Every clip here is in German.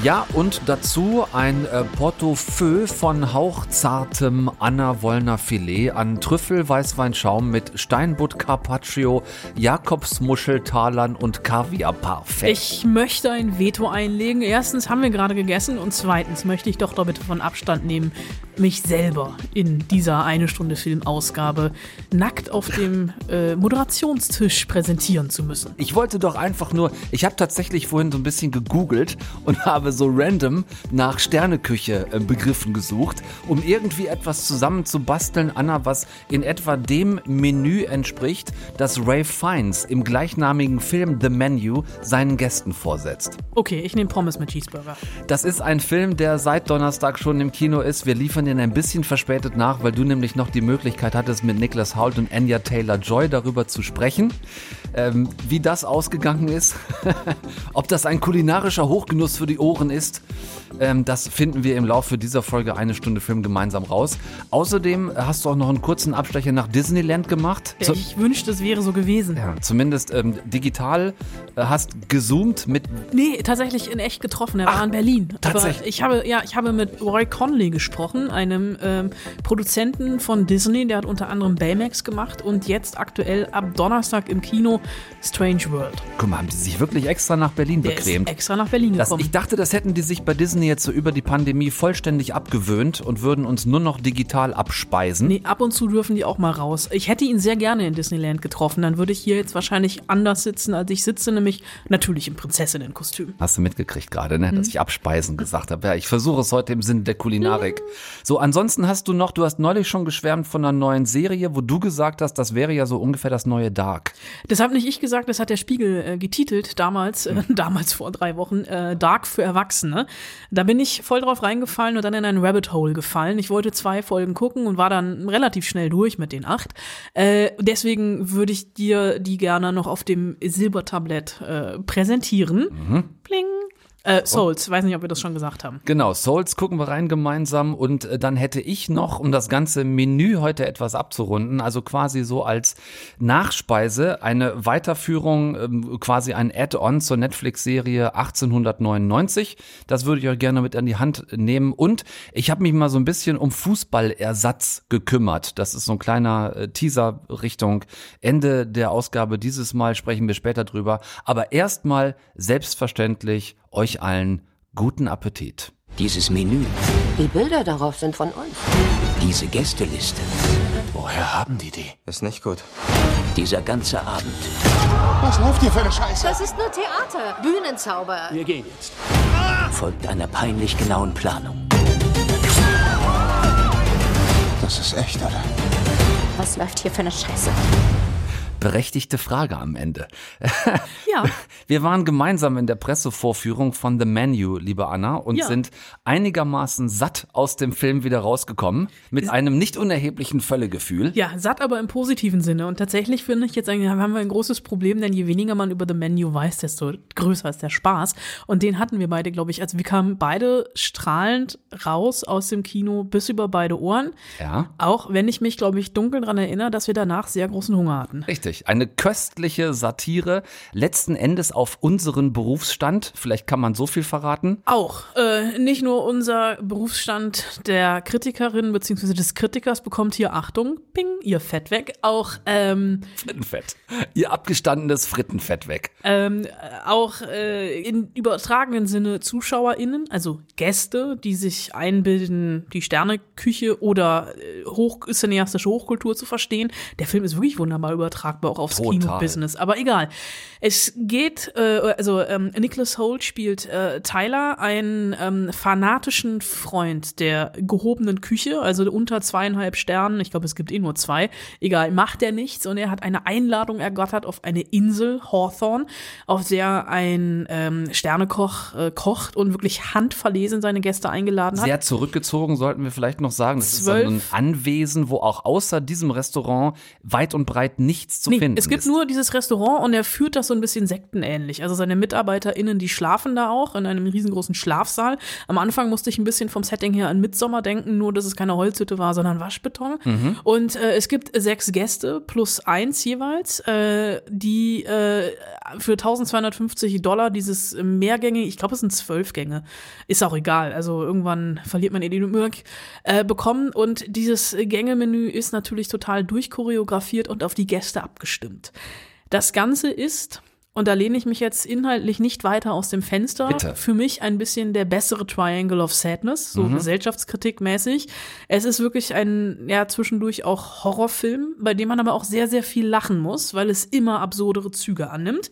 Ja, und dazu ein äh, Portefeuille von hauchzartem Anna Wollner Filet an Trüffel Weißweinschaum mit Steinbutt Carpaccio, Jakobsmuscheltalern und Kaviar Parfait. Ich möchte ein Veto einlegen. Erstens haben wir gerade gegessen und zweitens möchte ich doch da bitte von Abstand nehmen, mich selber in dieser eine Stunde Filmausgabe nackt auf dem äh, Moderationstisch präsentieren zu müssen. Ich wollte doch einfach nur, ich habe tatsächlich vorhin so ein bisschen gegoogelt und habe so random nach Sterneküche äh, Begriffen gesucht, um irgendwie etwas zusammenzubasteln, Anna, was in etwa dem Menü entspricht, das Ray Fiennes im gleichnamigen Film The Menu seinen Gästen vorsetzt. Okay, ich nehme Pommes mit Cheeseburger. Das ist ein Film, der seit Donnerstag schon im Kino ist. Wir liefern den ein bisschen verspätet nach, weil du nämlich noch die Möglichkeit hattest, mit Nicholas Hoult und Anya Taylor-Joy darüber zu sprechen. Ähm, wie das ausgegangen ist, ob das ein kulinarischer Hochgenuss für die Ohren ist, ähm, das finden wir im Laufe dieser Folge eine Stunde Film gemeinsam raus. Außerdem hast du auch noch einen kurzen Abstecher nach Disneyland gemacht. Ja, ich wünschte, es wäre so gewesen. Ja, zumindest ähm, digital äh, hast gezoomt mit. Nee, tatsächlich in echt getroffen. Er Ach, war in Berlin. tatsächlich? Aber ich habe, ja, ich habe mit Roy Conley gesprochen, einem ähm, Produzenten von Disney. Der hat unter anderem Baymax gemacht und jetzt aktuell ab Donnerstag im Kino Strange World. Guck mal, haben die sich wirklich extra nach Berlin Der bequemt? ist extra nach Berlin Das, gekommen. ich dachte, das hätten die sich bei Disney jetzt so über die Pandemie vollständig abgewöhnt und würden uns nur noch digital abspeisen. Nee, ab und zu dürfen die auch mal raus. Ich hätte ihn sehr gerne in Disneyland getroffen. Dann würde ich hier jetzt wahrscheinlich anders sitzen, als ich sitze, nämlich natürlich im Prinzessinnenkostüm. Hast du mitgekriegt gerade, ne? dass ich abspeisen gesagt habe. Ja, ich versuche es heute im Sinne der Kulinarik. So, ansonsten hast du noch, du hast neulich schon geschwärmt von einer neuen Serie, wo du gesagt hast, das wäre ja so ungefähr das neue Dark. Das habe nicht ich gesagt, das hat der Spiegel äh, getitelt, damals, äh, damals vor drei Wochen, äh, Dark für Erwachsene. Da bin ich voll drauf reingefallen und dann in ein Rabbit Hole gefallen. Ich wollte zwei Folgen gucken und war dann relativ schnell durch mit den acht. Äh, deswegen würde ich dir die gerne noch auf dem Silbertablett äh, präsentieren. Pling. Äh, Souls, weiß nicht, ob wir das schon gesagt haben. Genau, Souls gucken wir rein gemeinsam und äh, dann hätte ich noch, um das ganze Menü heute etwas abzurunden, also quasi so als Nachspeise eine Weiterführung, ähm, quasi ein Add-on zur Netflix-Serie 1899. Das würde ich euch gerne mit an die Hand nehmen und ich habe mich mal so ein bisschen um Fußballersatz gekümmert. Das ist so ein kleiner äh, Teaser Richtung Ende der Ausgabe. Dieses Mal sprechen wir später drüber. Aber erstmal selbstverständlich euch allen guten Appetit. Dieses Menü, Die Bilder darauf sind von uns. diese Gästeliste, Woher haben die die? Ist nicht gut. dieser ganze Abend Was läuft hier für eine Scheiße? Das ist nur Theater. Bühnenzauber. Wir gehen jetzt. folgt einer peinlich genauen Planung. Das ist echt, oder? Was läuft hier für eine Scheiße? Berechtigte Frage am Ende. Ja. Wir waren gemeinsam in der Pressevorführung von The Menu, liebe Anna, und Ja. sind einigermaßen satt aus dem Film wieder rausgekommen, mit einem nicht unerheblichen Völlegefühl. Ja, satt aber im positiven Sinne. Und tatsächlich finde ich jetzt, haben wir ein großes Problem, denn je weniger man über The Menu weiß, desto größer ist der Spaß. Und den hatten wir beide, glaube ich. Also wir kamen beide strahlend raus aus dem Kino bis über beide Ohren. Ja. Auch wenn ich mich, glaube ich, dunkel daran erinnere, dass wir danach sehr großen Hunger hatten. Richtig, eine köstliche Satire, letzten Endes auf unseren Berufsstand. Vielleicht kann man so viel verraten. Auch. Äh, nicht nur unser Berufsstand der Kritikerin bzw. des Kritikers bekommt hier Achtung, ping, ihr Fett weg. Auch ähm, Frittenfett. Ihr abgestandenes Frittenfett weg. ähm, auch äh, in übertragenen Sinne ZuschauerInnen, also Gäste, die sich einbilden, die Sterneküche oder äh, hoch, cineastische Hochkultur zu verstehen. Der Film ist wirklich wunderbar übertragbar auch aufs. Kino-Business. Aber egal. Es geht, äh, also ähm, Nicholas Holt spielt äh, Tyler, einen ähm, fanatischen Freund der gehobenen Küche, also unter zweieinhalb Sternen. Ich glaube, es gibt eh nur zwei. Egal, macht er nichts und er hat eine Einladung ergattert auf eine Insel, Hawthorne, auf der ein ähm, Sternekoch äh, kocht und wirklich handverlesen seine Gäste eingeladen hat. Sehr zurückgezogen, sollten wir vielleicht noch sagen. Das ist also ein. Anwesen, wo auch außer diesem Restaurant weit und breit nichts zu Nee, finden es gibt ist. nur dieses Restaurant und er führt das so ein bisschen sektenähnlich. Also seine MitarbeiterInnen, die schlafen da auch in einem riesengroßen Schlafsaal. Am Anfang musste ich ein bisschen vom Setting her an Midsommer denken, nur dass es keine Holzhütte war, sondern Waschbeton. Mhm. Und äh, es gibt sechs Gäste plus eins jeweils, äh, die äh, für 1250 Dollar dieses Mehrgänge, ich glaube es sind zwölf Gänge, ist auch egal, also irgendwann verliert man eh den Überblick, äh, bekommen. Und dieses Gängemenü ist natürlich total durchchoreografiert und auf die Gäste abgestimmt. Das Ganze ist, und da lehne ich mich jetzt inhaltlich nicht weiter aus dem Fenster, Bitte. für mich ein bisschen der bessere Triangle of Sadness, so gesellschaftskritikmäßig. Es ist wirklich ein, ja, zwischendurch auch Horrorfilm, bei dem man aber auch sehr, sehr viel lachen muss, weil es immer absurdere Züge annimmt.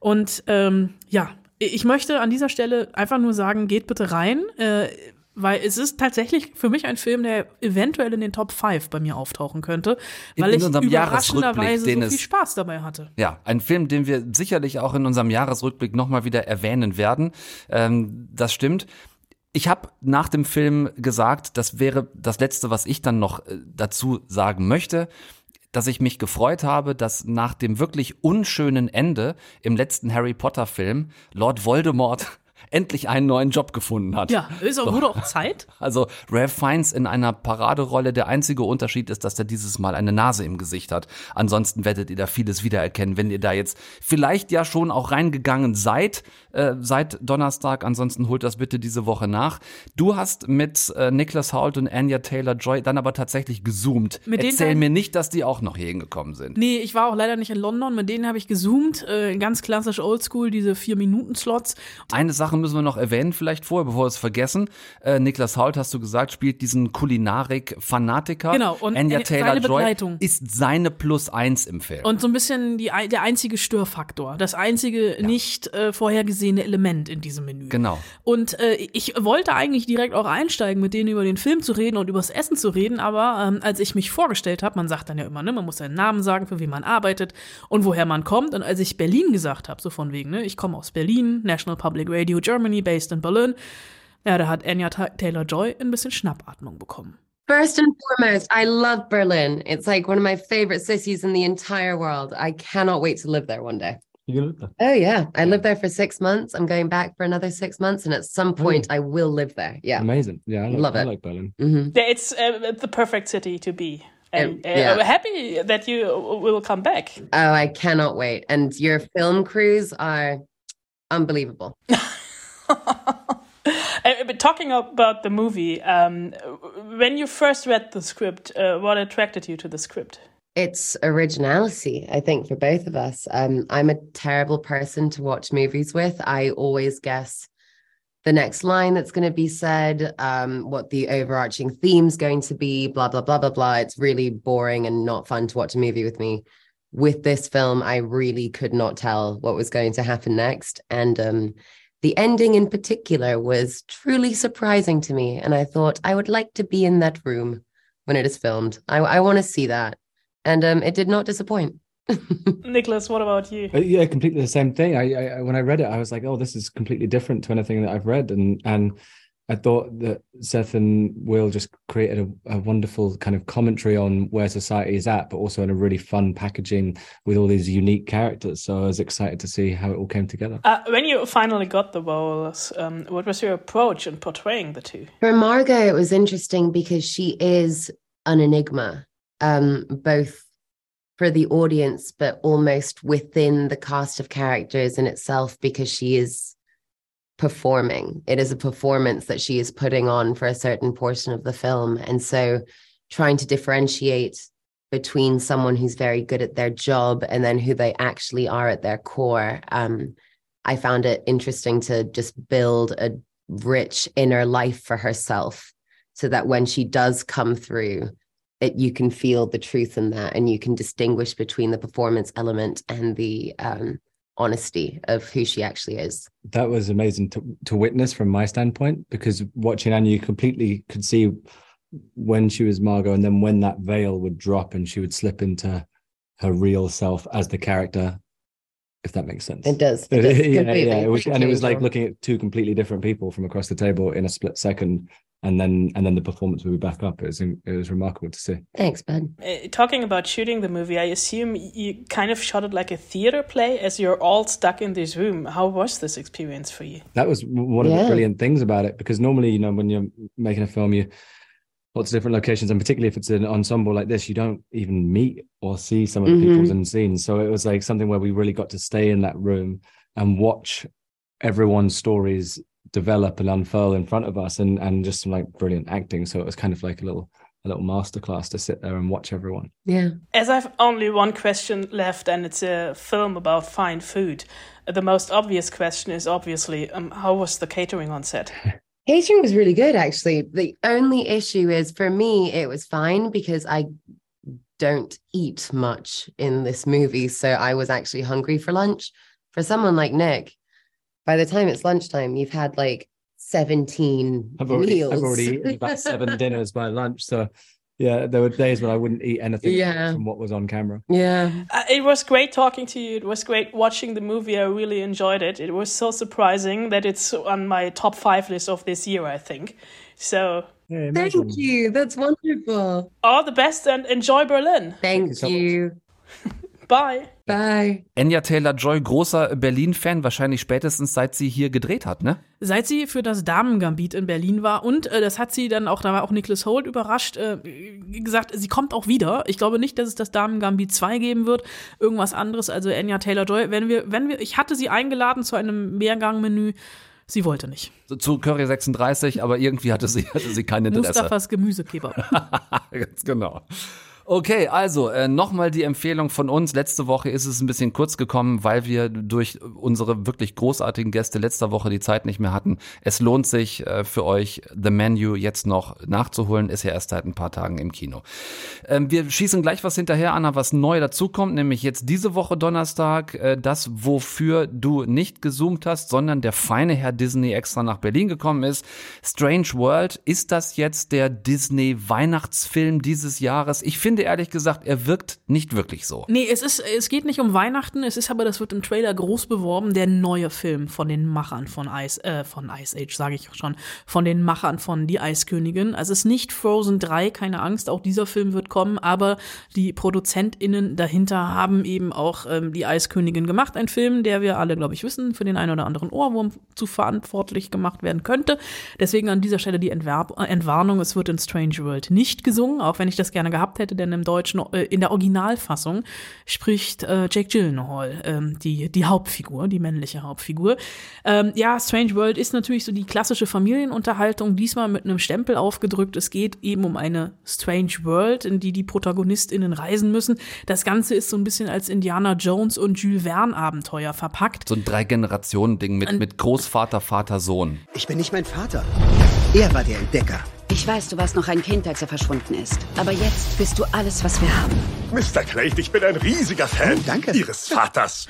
Und ähm, ja, ich möchte an dieser Stelle einfach nur sagen, geht bitte rein. Äh, weil es ist tatsächlich für mich ein Film, der eventuell in den Top 5 bei mir auftauchen könnte, In- weil in ich unserem überraschenderweise so viel Spaß dabei hatte. Ja, ein Film, den wir sicherlich auch in unserem Jahresrückblick nochmal wieder erwähnen werden. Ähm, das stimmt. Ich habe nach dem Film gesagt, das wäre das Letzte, was ich dann noch äh, dazu sagen möchte, dass ich mich gefreut habe, dass nach dem wirklich unschönen Ende im letzten Harry Potter Film Lord Voldemort endlich einen neuen Job gefunden hat. Ja, ist auch, wurde auch Zeit. Also Ralph Fiennes in einer Paraderolle. Der einzige Unterschied ist, dass er dieses Mal eine Nase im Gesicht hat. Ansonsten werdet ihr da vieles wiedererkennen, wenn ihr da jetzt vielleicht ja schon auch reingegangen seid äh, seit Donnerstag. Ansonsten holt das bitte diese Woche nach. Du hast mit äh, Nicholas Hoult und Anya Taylor-Joy dann aber tatsächlich gezoomt. Mit Erzähl mir nicht, dass die auch noch hier hingekommen sind. Nee, ich war auch leider nicht in London, mit denen habe ich gezoomt, äh, ganz klassisch oldschool, diese vier Minuten Slots. Eine Sache müssen wir noch erwähnen, vielleicht vorher, bevor wir es vergessen. Äh, Niklas Hoult, hast du gesagt, spielt diesen Kulinarik-Fanatiker. Genau, und Anya äh, Taylor-Joy ist seine Plus eins im Film. Und so ein bisschen die, der einzige Störfaktor, das einzige nicht äh, vorhergesehene Element in diesem Menü. Genau. Und äh, ich wollte eigentlich direkt auch einsteigen, mit denen über den Film zu reden und übers Essen zu reden, aber ähm, als ich mich vorgestellt habe, man sagt dann ja immer, ne, man muss seinen Namen sagen, für wen man arbeitet und woher man kommt. Und als ich Berlin gesagt habe, so von wegen, ne, ich komme aus Berlin, National Public Radio Germany, based in Berlin, ja, da hat Anya Ta- Taylor-Joy ein bisschen Schnappatmung bekommen. First and foremost, I love Berlin. It's like one of my favorite cities in the entire world. I cannot wait to live there one day. You live there? Oh, yeah. I lived there for six months. I'm going back for another six months. And at some point, I will live there. Yeah. Amazing. Yeah, I like, Love I like Berlin. hmm Yeah, it's uh, the perfect city to be. And Uh, uh, yeah. I'm happy that you will come back. Oh, I cannot wait. And your film crews are unbelievable. But talking about the movie, um, when you first read the script, uh, what attracted you to the script? It's originality, I think, for both of us. Um, I'm a terrible person to watch movies with. I always guess the next line that's going to be said, um, what the overarching theme's going to be, blah, blah, blah, blah, blah. It's really boring and not fun to watch a movie with me. With this film, I really could not tell what was going to happen next. And um, the ending in particular was truly surprising to me. And I thought I would like to be in that room when it is filmed. I, I want to see that. And um, it did not disappoint. Nicholas, what about you? Uh, yeah, completely the same thing. I, I I- when I read it, I was like, oh, this is completely different to anything that I've read, and and I thought that Seth and Will just created a, a wonderful kind of commentary on where society is at, but also in a really fun packaging with all these unique characters. So I was excited to see how it all came together. Uh, when you finally got the roles, um, what was your approach in portraying the two? For Margot, it was interesting because she is an enigma, um, both for the audience, but almost within the cast of characters in itself, because she is performing. It is a performance that she is putting on for a certain portion of the film. And so trying to differentiate between someone who's very good at their job and then who they actually are at their core. Um, I found it interesting to just build a rich inner life for herself so that when she does come through it you can feel the truth in that and you can distinguish between the performance element and the um, honesty of who she actually is that was amazing to, to witness from my standpoint because watching Anya, you completely could see when she was Margot and then when that veil would drop and she would slip into her real self as the character, if that makes sense. it does, it does yeah, yeah. It was, and it was like looking at two completely different people from across the table in a split second. And then and then the performance would be back up. It was it was remarkable to see. Thanks, Ben. Uh, talking about shooting the movie, I assume you kind of shot it like a theater play as you're all stuck in this room. How was this experience for you? That was one of Yeah. the brilliant things about it because normally, you know, when you're making a film, you lots of different locations, and particularly if it's an ensemble like this, you don't even meet or see some of the Mhm. people's in scenes. So it was like something where we really got to stay in that room and watch everyone's stories develop and unfurl in front of us, and and just some like brilliant acting. So it was kind of like a little a little masterclass to sit there and watch everyone. Yeah. As I've only one question left, and it's a film about fine food, the most obvious question is obviously um, how was the catering on set? Catering was really good, actually. The only issue is for me, it was fine because I don't eat much in this movie. So I was actually hungry for lunch. For someone like Nick, by the time it's lunchtime, you've had like 17 I've already meals. I've already eaten about seven dinners by lunch. So yeah, there were days when I wouldn't eat anything Yeah. from what was on camera. yeah. Uh, it was great talking to you. It was great watching the movie. I really enjoyed it. It was so surprising that it's on my top five list of this year, I think. So, Yeah, Thank you. That's wonderful. all the best and enjoy Berlin. Thank, you so you. Bye. Bye. Enya Taylor-Joy, großer Berlin-Fan, wahrscheinlich spätestens seit sie hier gedreht hat, ne? Seit sie für das Damen-Gambit in Berlin war und äh, das hat sie dann auch, da war auch Nicholas Holt überrascht, äh, gesagt, sie kommt auch wieder. Ich glaube nicht, dass es das Damen-Gambit 2 geben wird, irgendwas anderes. Also Anya Taylor-Joy, wenn wir, wenn wir, ich hatte sie eingeladen zu einem Mehrgang-Menü, sie wollte nicht. Zu Curry 36, aber irgendwie hatte sie, hatte sie kein Interesse. Mustafas Gemüsekebab. Ganz genau. Okay, also äh, nochmal die Empfehlung von uns. Letzte Woche ist es ein bisschen kurz gekommen, weil wir durch unsere wirklich großartigen Gäste letzter Woche die Zeit nicht mehr hatten. Es lohnt sich äh, für euch, The Menu jetzt noch nachzuholen. Ist ja erst seit ein paar Tagen im Kino. Ähm, wir schießen gleich was hinterher, Anna, was neu dazukommt, nämlich jetzt diese Woche Donnerstag, äh, das, wofür du nicht gezoomt hast, sondern der feine Herr Disney extra nach Berlin gekommen ist. Strange World, ist das jetzt der Disney-Weihnachtsfilm dieses Jahres? Ich finde ehrlich gesagt, er wirkt nicht wirklich so. Nee, es ist, es geht nicht um Weihnachten, es ist aber, das wird im Trailer groß beworben, der neue Film von den Machern von Ice, äh, von Ice Age, sage ich schon, von den Machern von Die Eiskönigin. Also es ist nicht Frozen 3, keine Angst, auch dieser Film wird kommen, aber die ProduzentInnen dahinter haben eben auch ähm, Die Eiskönigin gemacht, ein Film, der wir alle, glaube ich, wissen, für den einen oder anderen Ohrwurm zu verantwortlich gemacht werden könnte. Deswegen an dieser Stelle die Entwerb äh, Entwarnung, es wird in Strange World nicht gesungen, auch wenn ich das gerne gehabt hätte, denn im Deutschen, äh, in der Originalfassung spricht äh, Jake Gyllenhaal, ähm, die, die Hauptfigur, die männliche Hauptfigur. Ähm, ja, Strange World ist natürlich so die klassische Familienunterhaltung, diesmal mit einem Stempel aufgedrückt. Es geht eben um eine Strange World, in die die ProtagonistInnen reisen müssen. Das Ganze ist so ein bisschen als Indiana Jones und Jules Verne Abenteuer verpackt. So ein Drei-Generationen-Ding mit, mit Großvater, Vater, Sohn. Ich bin nicht mein Vater. Er war der Entdecker. Ich weiß, du warst noch ein Kind, als er verschwunden ist. Aber jetzt bist du alles, was wir haben. Mr. Craig, ich bin ein riesiger Fan Oh, danke. Ihres Vaters.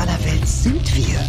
Aller Welt sind wir?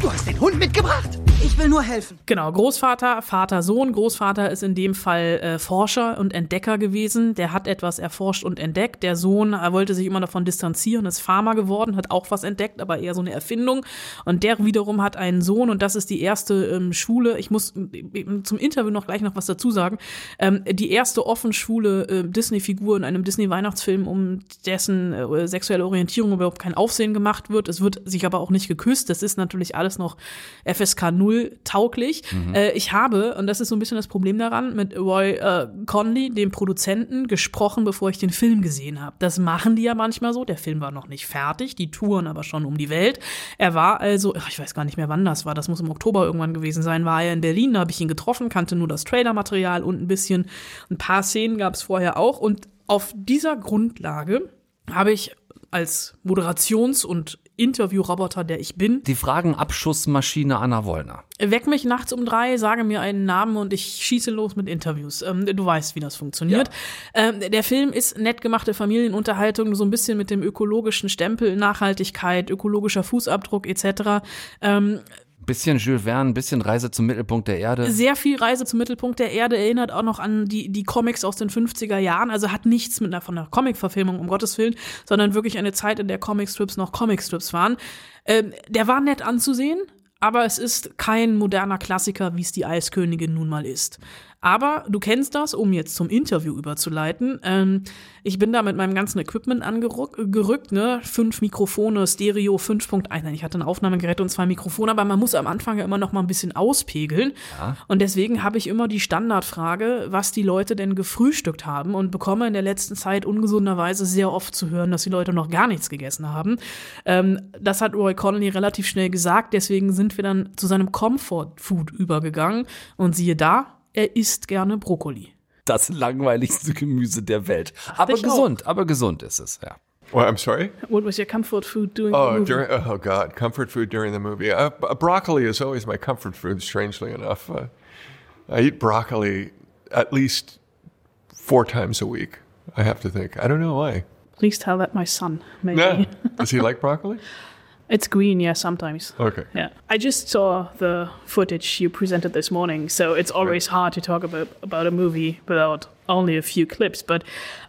Du hast den Hund mitgebracht. Ich will nur helfen. Genau, Großvater, Vater, Sohn. Großvater ist in dem Fall äh, Forscher und Entdecker gewesen. Der hat etwas erforscht und entdeckt. Der Sohn äh, wollte sich immer davon distanzieren, ist Farmer geworden, hat auch was entdeckt, aber eher so eine Erfindung. Und der wiederum hat einen Sohn und das ist die erste ähm, Schule. Ich muss äh, zum Interview noch gleich noch was dazu sagen. Ähm, die erste offen schwule äh, Disney-Figur in einem Disney-Weihnachtsfilm, um dessen äh, sexuelle Orientierung überhaupt kein Aufsehen gemacht wird. Es wird sich aber auch nicht geküsst. Das ist natürlich alles noch FSK 0 tauglich. Mhm. Äh, ich habe, und das ist so ein bisschen das Problem daran, mit Roy äh, Conley, dem Produzenten, gesprochen, bevor ich den Film gesehen habe. Das machen die ja manchmal so. Der Film war noch nicht fertig, die touren aber schon um die Welt. Er war also, ich weiß gar nicht mehr, wann das war, das muss im Oktober irgendwann gewesen sein, war er in Berlin, da habe ich ihn getroffen, kannte nur das Trailermaterial und ein bisschen, ein paar Szenen gab es vorher auch. Und auf dieser Grundlage habe ich als Moderations- und Interviewroboter, der ich bin, Die Fragenabschussmaschine Anna Wollner. Weck mich nachts um drei, sage mir einen Namen und ich schieße los mit Interviews. Ähm, du weißt, wie das funktioniert. Ähm, der Film ist nett gemachte Familienunterhaltung, so ein bisschen mit dem ökologischen Stempel, Nachhaltigkeit, ökologischer Fußabdruck etc. Ähm, Bisschen Jules Verne, bisschen Reise zum Mittelpunkt der Erde. sehr viel Reise zum Mittelpunkt der Erde erinnert auch noch an die, die Comics aus den 50er Jahren. Also hat nichts mit einer, von einer Comic-Verfilmung, um Gottes Willen, sondern wirklich eine Zeit, in der Comicstrips noch Comicstrips waren. Ähm, der war nett anzusehen. aber es ist kein moderner Klassiker, wie es die Eiskönigin nun mal ist. Aber du kennst das, um jetzt zum Interview überzuleiten. Ähm, ich bin da mit meinem ganzen Equipment angerückt, ne? Fünf Mikrofone, Stereo 5.1. Nein, ich hatte ein Aufnahmegerät und zwei Mikrofone, aber man muss am Anfang ja immer noch mal ein bisschen auspegeln. Ja. Und deswegen habe ich immer die Standardfrage, was die Leute denn gefrühstückt haben und bekomme in der letzten Zeit ungesunderweise sehr oft zu hören, dass die Leute noch gar nichts gegessen haben. Ähm, das hat Roy Connolly relativ schnell gesagt, deswegen sind wir dann zu seinem Comfort Food übergegangen und siehe da, er isst gerne Brokkoli. Das langweiligste Gemüse der Welt. Aber gesund, auch. aber gesund ist es, ja. Well, I'm sorry. What was your comfort food doing? Oh, during, oh God, comfort food during the movie. Uh, broccoli is always my comfort food. Strangely enough, uh, I eat broccoli at least four times a week. I have to think. I don't know why. Please tell that my son. Maybe. Yeah. Does he like broccoli? It's green, yeah, sometimes. Okay. Yeah. I just saw the footage you presented this morning, so it's always right. hard to talk about about a movie without only a few clips. But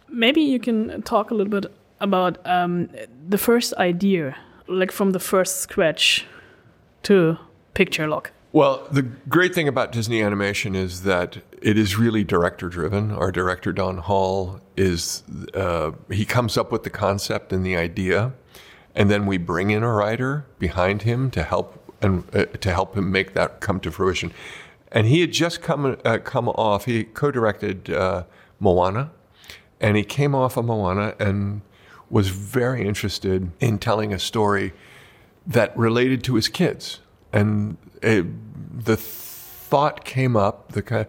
maybe you can talk a little bit about um, the first idea, like from the first scratch to picture lock. Well, the great thing about Disney animation is that it is really director driven. Our director, Don Hall, is uh, he comes up with the concept and the idea and then we bring in a writer behind him to help and uh, to help him make that come to fruition. And he had just come uh, come off. He co-directed uh, Moana, and he came off of Moana and was very interested in telling a story that related to his kids. And it, the thought came up. The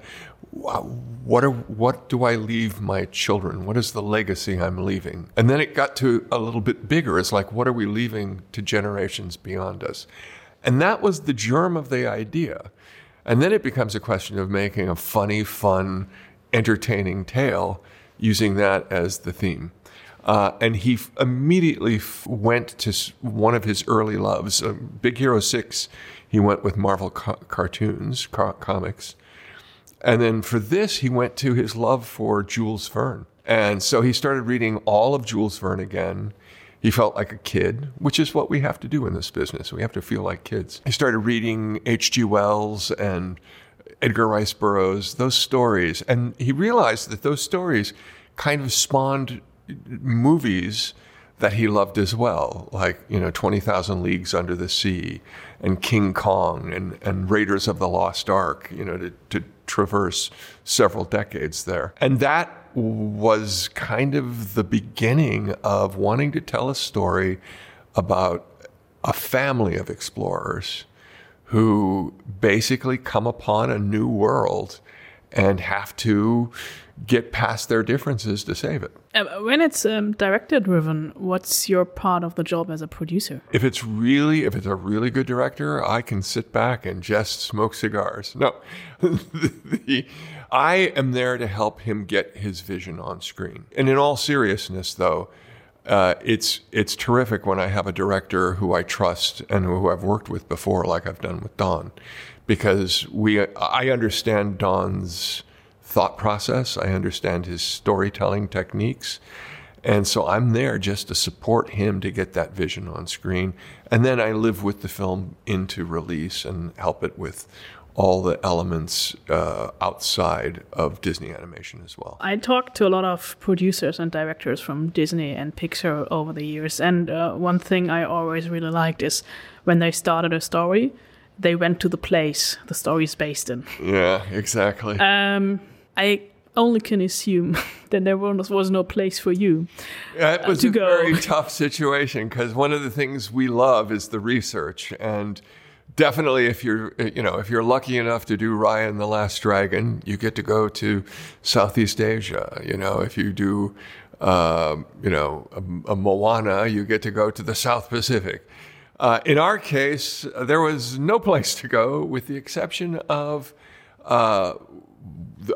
what are what do I leave my children? What is the legacy I'm leaving? And then it got to a little bit bigger. It's like what are we leaving to generations beyond us? And that was the germ of the idea. And then it becomes a question of making a funny, fun, entertaining tale using that as the theme. Uh, and he f- immediately f- went to s- one of his early loves, uh, Big Hero 6. He went with Marvel co- cartoons, co- comics. And then for this, he went to his love for Jules Verne. And so he started reading all of Jules Verne again. He felt like a kid, which is what we have to do in this business. We have to feel like kids. He started reading H.G. Wells and Edgar Rice Burroughs, those stories. And he realized that those stories kind of spawned movies that he loved as well, like, you know, 20,000 Leagues Under the Sea and King Kong and, and Raiders of the Lost Ark, you know, to, to traverse several decades there. And that was kind of the beginning of wanting to tell a story about a family of explorers who basically come upon a new world and have to get past their differences to save it. Uh, when it's um, director driven, what's your part of the job as a producer? If it's really, if it's a really good director, I can sit back and just smoke cigars. No, the, I am there to help him get his vision on screen. And in all seriousness, though, uh, it's it's terrific when I have a director who I trust and who I've worked with before, like I've done with Don, because we I understand Don's thought process. I understand his storytelling techniques. And so I'm there just to support him to get that vision on screen. And then I live with the film into release and help it with all the elements uh, outside of Disney animation as well. I talked to a lot of producers and directors from Disney and Pixar over the years. And uh, one thing I always really liked is when they started a story, they went to the place the story is based in. Yeah, exactly. Um, I only can assume that there was, was no place for you. It was uh, a go. very tough situation because one of the things we love is the research and definitely if you're you know if you're lucky enough to do Ryan the Last Dragon, you get to go to Southeast Asia. You know, if you do uh, you know a, a, Moana, you get to go to the South Pacific. Uh, in our case, there was no place to go, with the exception of uh,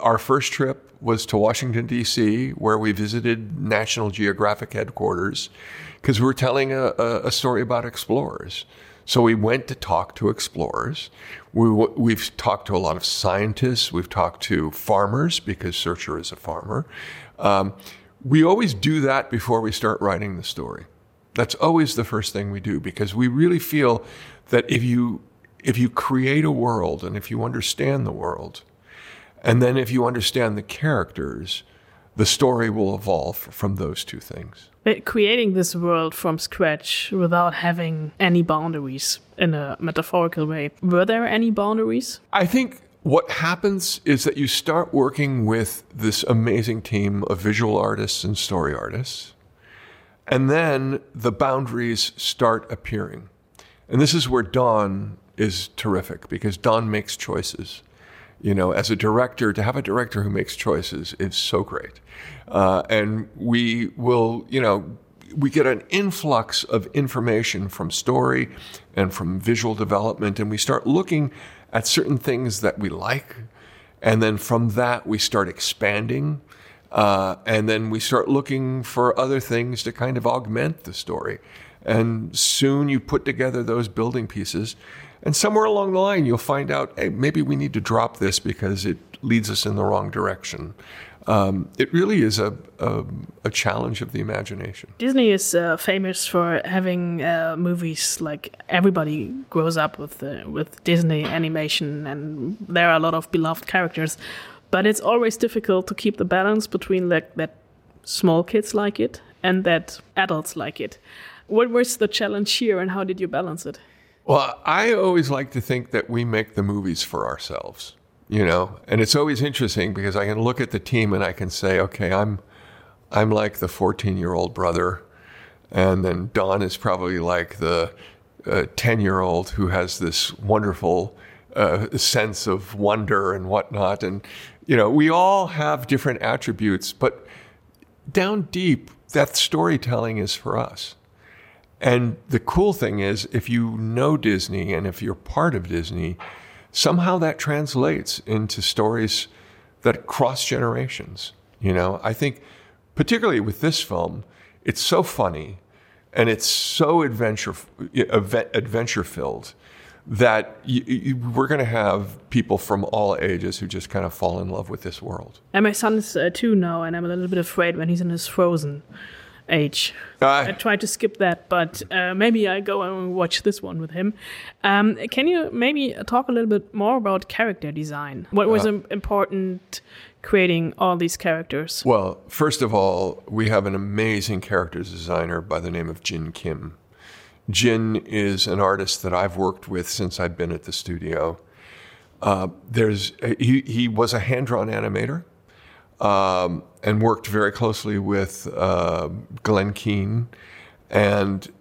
our first trip was to Washington, D.C., where we visited National Geographic headquarters because we were telling a, a, story about explorers. So we went to talk to explorers. We, we've talked to a lot of scientists. We've talked to farmers because Searcher is a farmer. Um, we always do that before we start writing the story. That's always the first thing we do because we really feel that if you if you create a world and if you understand the world, and then if you understand the characters, the story will evolve from those two things. But creating this world from scratch without having any boundaries in a metaphorical way, were there any boundaries? I think what happens is that you start working with this amazing team of visual artists and story artists, and then the boundaries start appearing. And this is where Don is terrific because Don makes choices. You know, as a director, to have a director who makes choices is so great. Uh, and we will, you know, we get an influx of information from story and from visual development, and we start looking at certain things that we like. And then from that, we start expanding. Uh, and then we start looking for other things to kind of augment the story. And soon you put together those building pieces. And somewhere along the line, you'll find out, hey, maybe we need to drop this because it leads us in the wrong direction. Um, it really is a, a, a, challenge of the imagination. Disney is uh, famous for having uh, movies like everybody grows up with uh, with Disney animation, and there are a lot of beloved characters. But it's always difficult to keep the balance between like that small kids like it and that adults like it. What was the challenge here, and how did you balance it? Well, I always like to think that we make the movies for ourselves you know and it's always interesting because i can look at the team and i can say okay i'm i'm like the 14 year old brother and then don is probably like the 10 uh, year old who has this wonderful uh, sense of wonder and whatnot and you know we all have different attributes but down deep that storytelling is for us and the cool thing is if you know disney and if you're part of disney somehow that translates into stories that cross generations. You know, I think particularly with this film, it's so funny and it's so adventure adventure filled that you, you, we're going to have people from all ages who just kind of fall in love with this world. And my son's is uh, two now, and I'm a little bit afraid when he's in his Frozen age. Uh, I tried to skip that, but uh, maybe I go and watch this one with him. Um, can you maybe talk a little bit more about character design? What was uh, important creating all these characters? Well, first of all, we have an amazing characters designer by the name of Jin Kim. Jin is an artist that I've worked with since I've been at the studio. Uh, there's he, he was a hand drawn animator um, and worked very closely with uh, Glenn Keane. And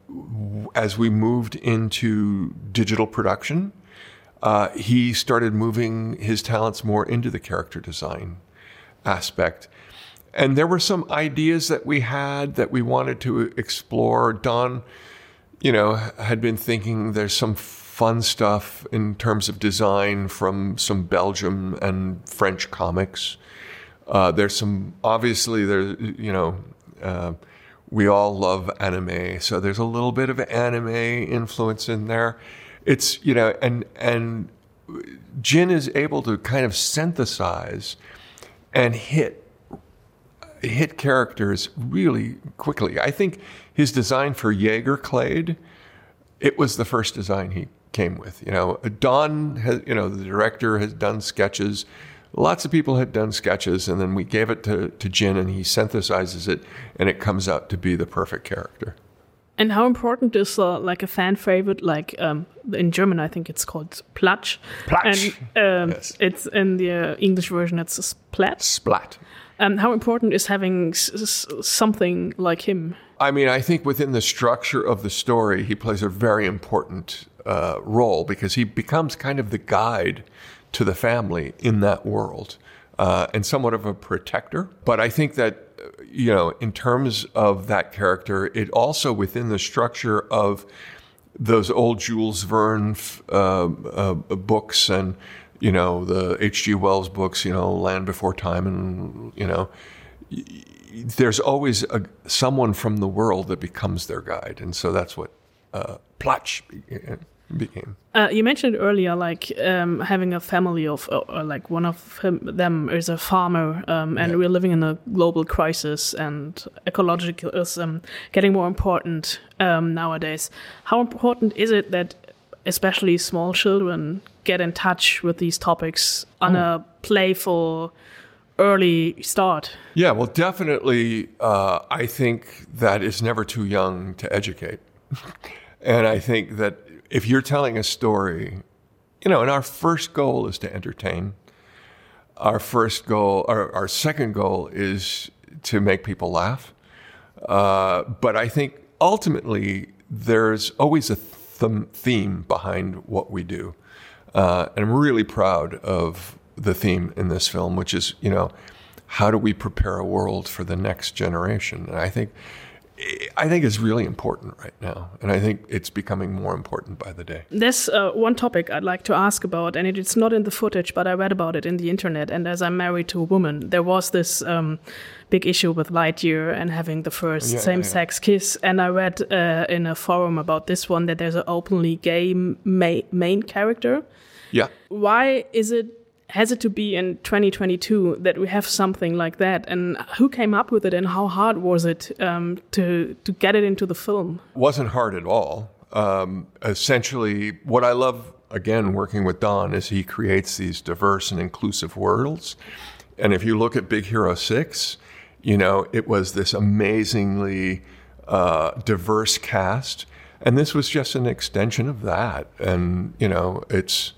as we moved into digital production, uh, he started moving his talents more into the character design aspect. And there were some ideas that we had that we wanted to explore. Don, you know, had been thinking there's some fun stuff in terms of design from some Belgium and French comics uh, there's some obviously there's you know uh, we all love anime, so there's a little bit of anime influence in there. It's you know and and Jin is able to kind of synthesize and hit hit characters really quickly. I think his design for Jaeger Clade, it was the first design he came with. You know, Don has, you know, the director has done sketches lots of people had done sketches, and then we gave it to, to Jin, and he synthesizes it, and it comes out to be the perfect character. And how important is uh, like a fan favorite, like um, in German, I think it's called Platsch. Platsch. And um, yes. it's in the uh, English version, it's a Splat. Splat. And how important is having something like him? I mean, I think within the structure of the story, he plays a very important uh, role because he becomes kind of the guide to the family in that world uh, and somewhat of a protector. But I think that, you know, in terms of that character, it also within the structure of those old Jules Verne uh, uh, books and, you know, the H.G. Wells books, you know, Land Before Time, and, you know, there's always a, someone from the world that becomes their guide. And so that's what uh, Platsch became. Uh, you mentioned earlier, like um, having a family of, uh, like one of him, them is a farmer, um, and yeah. we're living in a global crisis, and ecological is um, getting more important um, nowadays. How important is it that especially small children get in touch with these topics on Oh. a playful, early start? Yeah, well, definitely, uh, I think that it's never too young to educate. and I think that if you're telling a story, you know, and our first goal is to entertain. Our first goal, our, our second goal is to make people laugh. Uh, but I think ultimately there's always a th- theme behind what we do. Uh, and I'm really proud of the theme in this film, which is, you know, how do we prepare a world for the next generation? And I think, I think is really important right now, and I think it's becoming more important by the day. There's uh, one topic I'd like to ask about, and it's not in the footage, but I read about it in the internet. And as I'm married to a woman, there was this um, big issue with Lightyear and having the first Yeah, yeah, same-sex kiss. And I read uh, in a forum about this one that there's an openly gay ma- main character. Yeah. Why is it? Has it to be in 2022 that we have something like that? And who came up with it? And how hard was it um, to to get it into the film? wasn't hard at all. Um, essentially, what I love again working with Don is he creates these diverse and inclusive worlds. And if you look at Big Hero Six, you know it was this amazingly uh, diverse cast, and this was just an extension of that. And you know, it's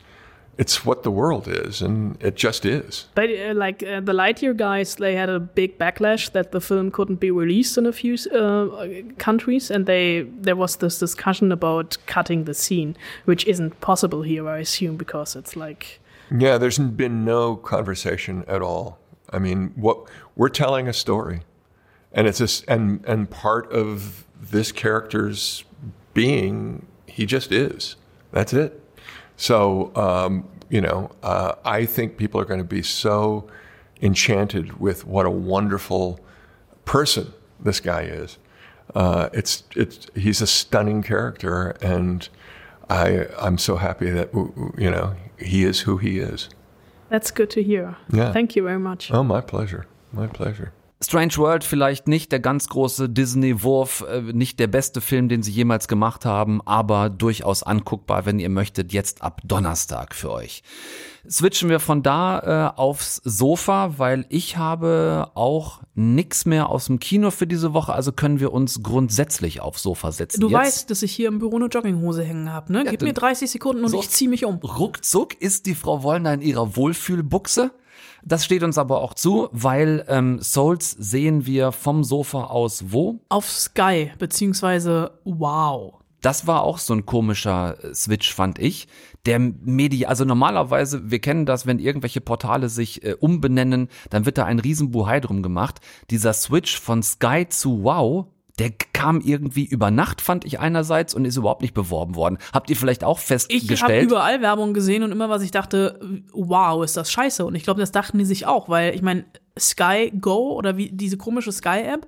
it's what the world is, and it just is. But uh, like uh, the Lightyear guys, they had a big backlash that the film couldn't be released in a few uh, countries, and they there was this discussion about cutting the scene, which isn't possible here, I assume, because it's like Yeah, there's been no conversation at all. I mean, what we're telling a story, and it's a, and and part of this character's being, he just is. That's it. So um, you know, uh, I think people are going to be so enchanted with what a wonderful person this guy is. Uh, it's it's he's a stunning character, and I I'm so happy that you know he is who he is. that's good to hear. Yeah. Thank you very much. Oh, my pleasure. My pleasure. Strange World vielleicht nicht der ganz große Disney-Wurf, äh, nicht der beste Film, den sie jemals gemacht haben, aber durchaus anguckbar, wenn ihr möchtet, jetzt ab Donnerstag für euch. Switchen wir von da äh, aufs Sofa, weil ich habe auch nix mehr aus dem Kino für diese Woche, also können wir uns grundsätzlich aufs Sofa setzen. Du Jetzt weißt, dass ich hier im Büro eine Jogginghose hängen habe, ne? Gib du- mir 30 Sekunden und So- ich zieh mich um. Ruckzuck ist die Frau Wollner in ihrer Wohlfühlbuchse. Das steht uns aber auch zu, weil ähm, Souls sehen wir vom Sofa aus wo? Auf Sky, beziehungsweise wow. Das war auch so ein komischer äh, Switch, fand ich. Der Media, also normalerweise, wir kennen das, wenn irgendwelche Portale sich äh, umbenennen, dann wird da ein Riesenbuhai drum gemacht. Dieser Switch von Sky zu Wow, der kam irgendwie über Nacht, fand ich einerseits, und ist überhaupt nicht beworben worden. Habt ihr vielleicht auch Ich festgestellt? habe überall Werbung gesehen und immer was ich dachte, wow, ist das scheiße. Und ich glaube, das dachten die sich auch, weil ich meine, Sky Go oder wie diese komische Sky-App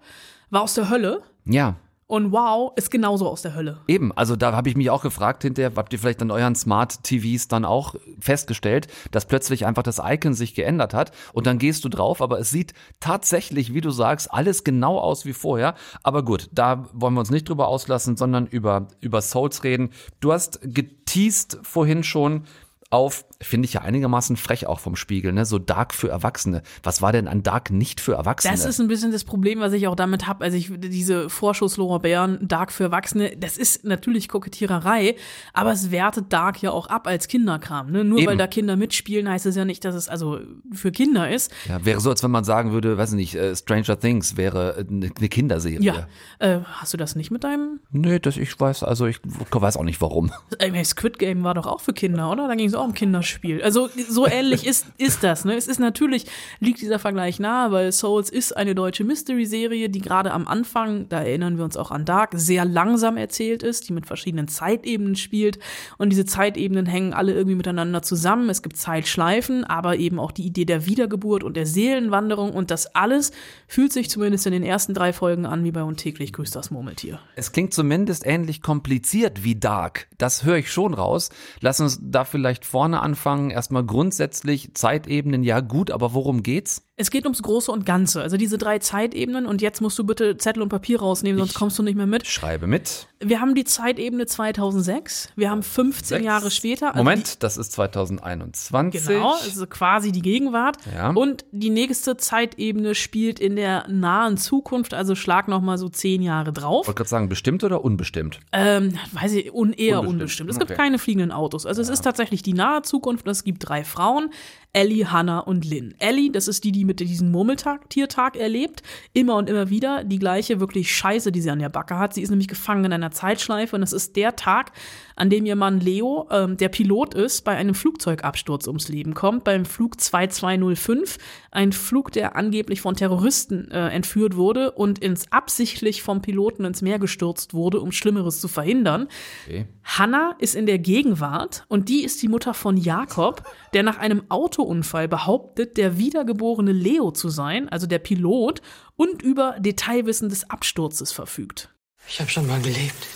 war aus der Hölle ja. Und wow ist genauso aus der Hölle. Eben, also da habe ich mich auch gefragt hinterher, habt ihr vielleicht an euren Smart TVs dann auch festgestellt, dass plötzlich einfach das Icon sich geändert hat und dann gehst du drauf, aber es sieht tatsächlich, wie du sagst, alles genau aus wie vorher. Aber gut, da wollen wir uns nicht drüber auslassen, sondern über, über Souls reden. Du hast geteased vorhin schon auf, finde ich ja einigermaßen frech auch vom Spiegel, ne? So Dark für Erwachsene. Was war denn an Dark nicht für Erwachsene? Das ist ein bisschen das Problem, was ich auch damit habe. Also ich diese Vorschusslorbeeren, Dark für Erwachsene, das ist natürlich Kokettiererei, aber es wertet Dark ja auch ab als Kinderkram. Ne? Nur Eben. weil da Kinder mitspielen, heißt es ja nicht, dass es also für Kinder ist. ja, wäre so, als wenn man sagen würde, weiß ich nicht, äh, Stranger Things wäre äh, eine eine Kinderserie. Ja. Äh, hast du das nicht mit deinem Nee, das ich weiß, also ich weiß auch nicht warum. Äh, Squid Game war doch auch für Kinder, oder? Da ging es auch um Kinderspiel. Also so ähnlich ist, ist das. Ne? Es ist natürlich, liegt dieser Vergleich nahe, weil Souls ist eine deutsche Mystery-Serie, die gerade am Anfang, da erinnern wir uns auch an Dark, sehr langsam erzählt ist, die mit verschiedenen Zeitebenen spielt. Und diese Zeitebenen hängen alle irgendwie miteinander zusammen. Es gibt Zeitschleifen, aber eben auch die Idee der Wiedergeburt und der Seelenwanderung. Und das alles fühlt sich zumindest in den ersten drei Folgen an wie bei Und täglich grüßt das Murmeltier. Es klingt zumindest ähnlich kompliziert wie Dark. Das höre ich schon raus. Lass uns da vielleicht vorne anfangen. Anfangen. Erstmal grundsätzlich Zeitebenen, ja gut, aber worum geht's? Es geht ums Große und Ganze, also diese drei Zeitebenen. Und jetzt musst du bitte Zettel und Papier rausnehmen, sonst kommst du nicht mehr mit. Schreibe mit. Wir haben die Zeitebene 2006, wir haben 15 Sechs. Jahre später. also Moment, das ist 2021. Genau, also quasi die Gegenwart. Ja. Und die nächste Zeitebene spielt in der nahen Zukunft, also schlag noch mal so zehn Jahre drauf. Ich wollte gerade sagen, bestimmt oder unbestimmt? Ähm, weiß ich, un eher Unbestimmt. unbestimmt. Es gibt Okay. keine fliegenden Autos. Also es ist tatsächlich die nahe Zukunft und es gibt drei Frauen, Ellie, Hannah und Lynn. Ellie, das ist die, die mit diesem Murmeltiertag erlebt, immer und immer wieder die gleiche wirklich Scheiße, die sie an der Backe hat. Sie ist nämlich gefangen in einer Zeitschleife und es ist der Tag, an dem ihr Mann Leo, ähm, der Pilot ist, bei einem Flugzeugabsturz ums Leben kommt, beim Flug 2205, ein Flug, der angeblich von Terroristen äh, entführt wurde und ins absichtlich vom Piloten ins Meer gestürzt wurde, um Schlimmeres zu verhindern. Okay. Hannah ist in der Gegenwart und die ist die Mutter von Jakob, der nach einem Autounfall behauptet, der wiedergeborene Leo zu sein, also der Pilot, und über Detailwissen des Absturzes verfügt. Ich habe schon mal gelebt.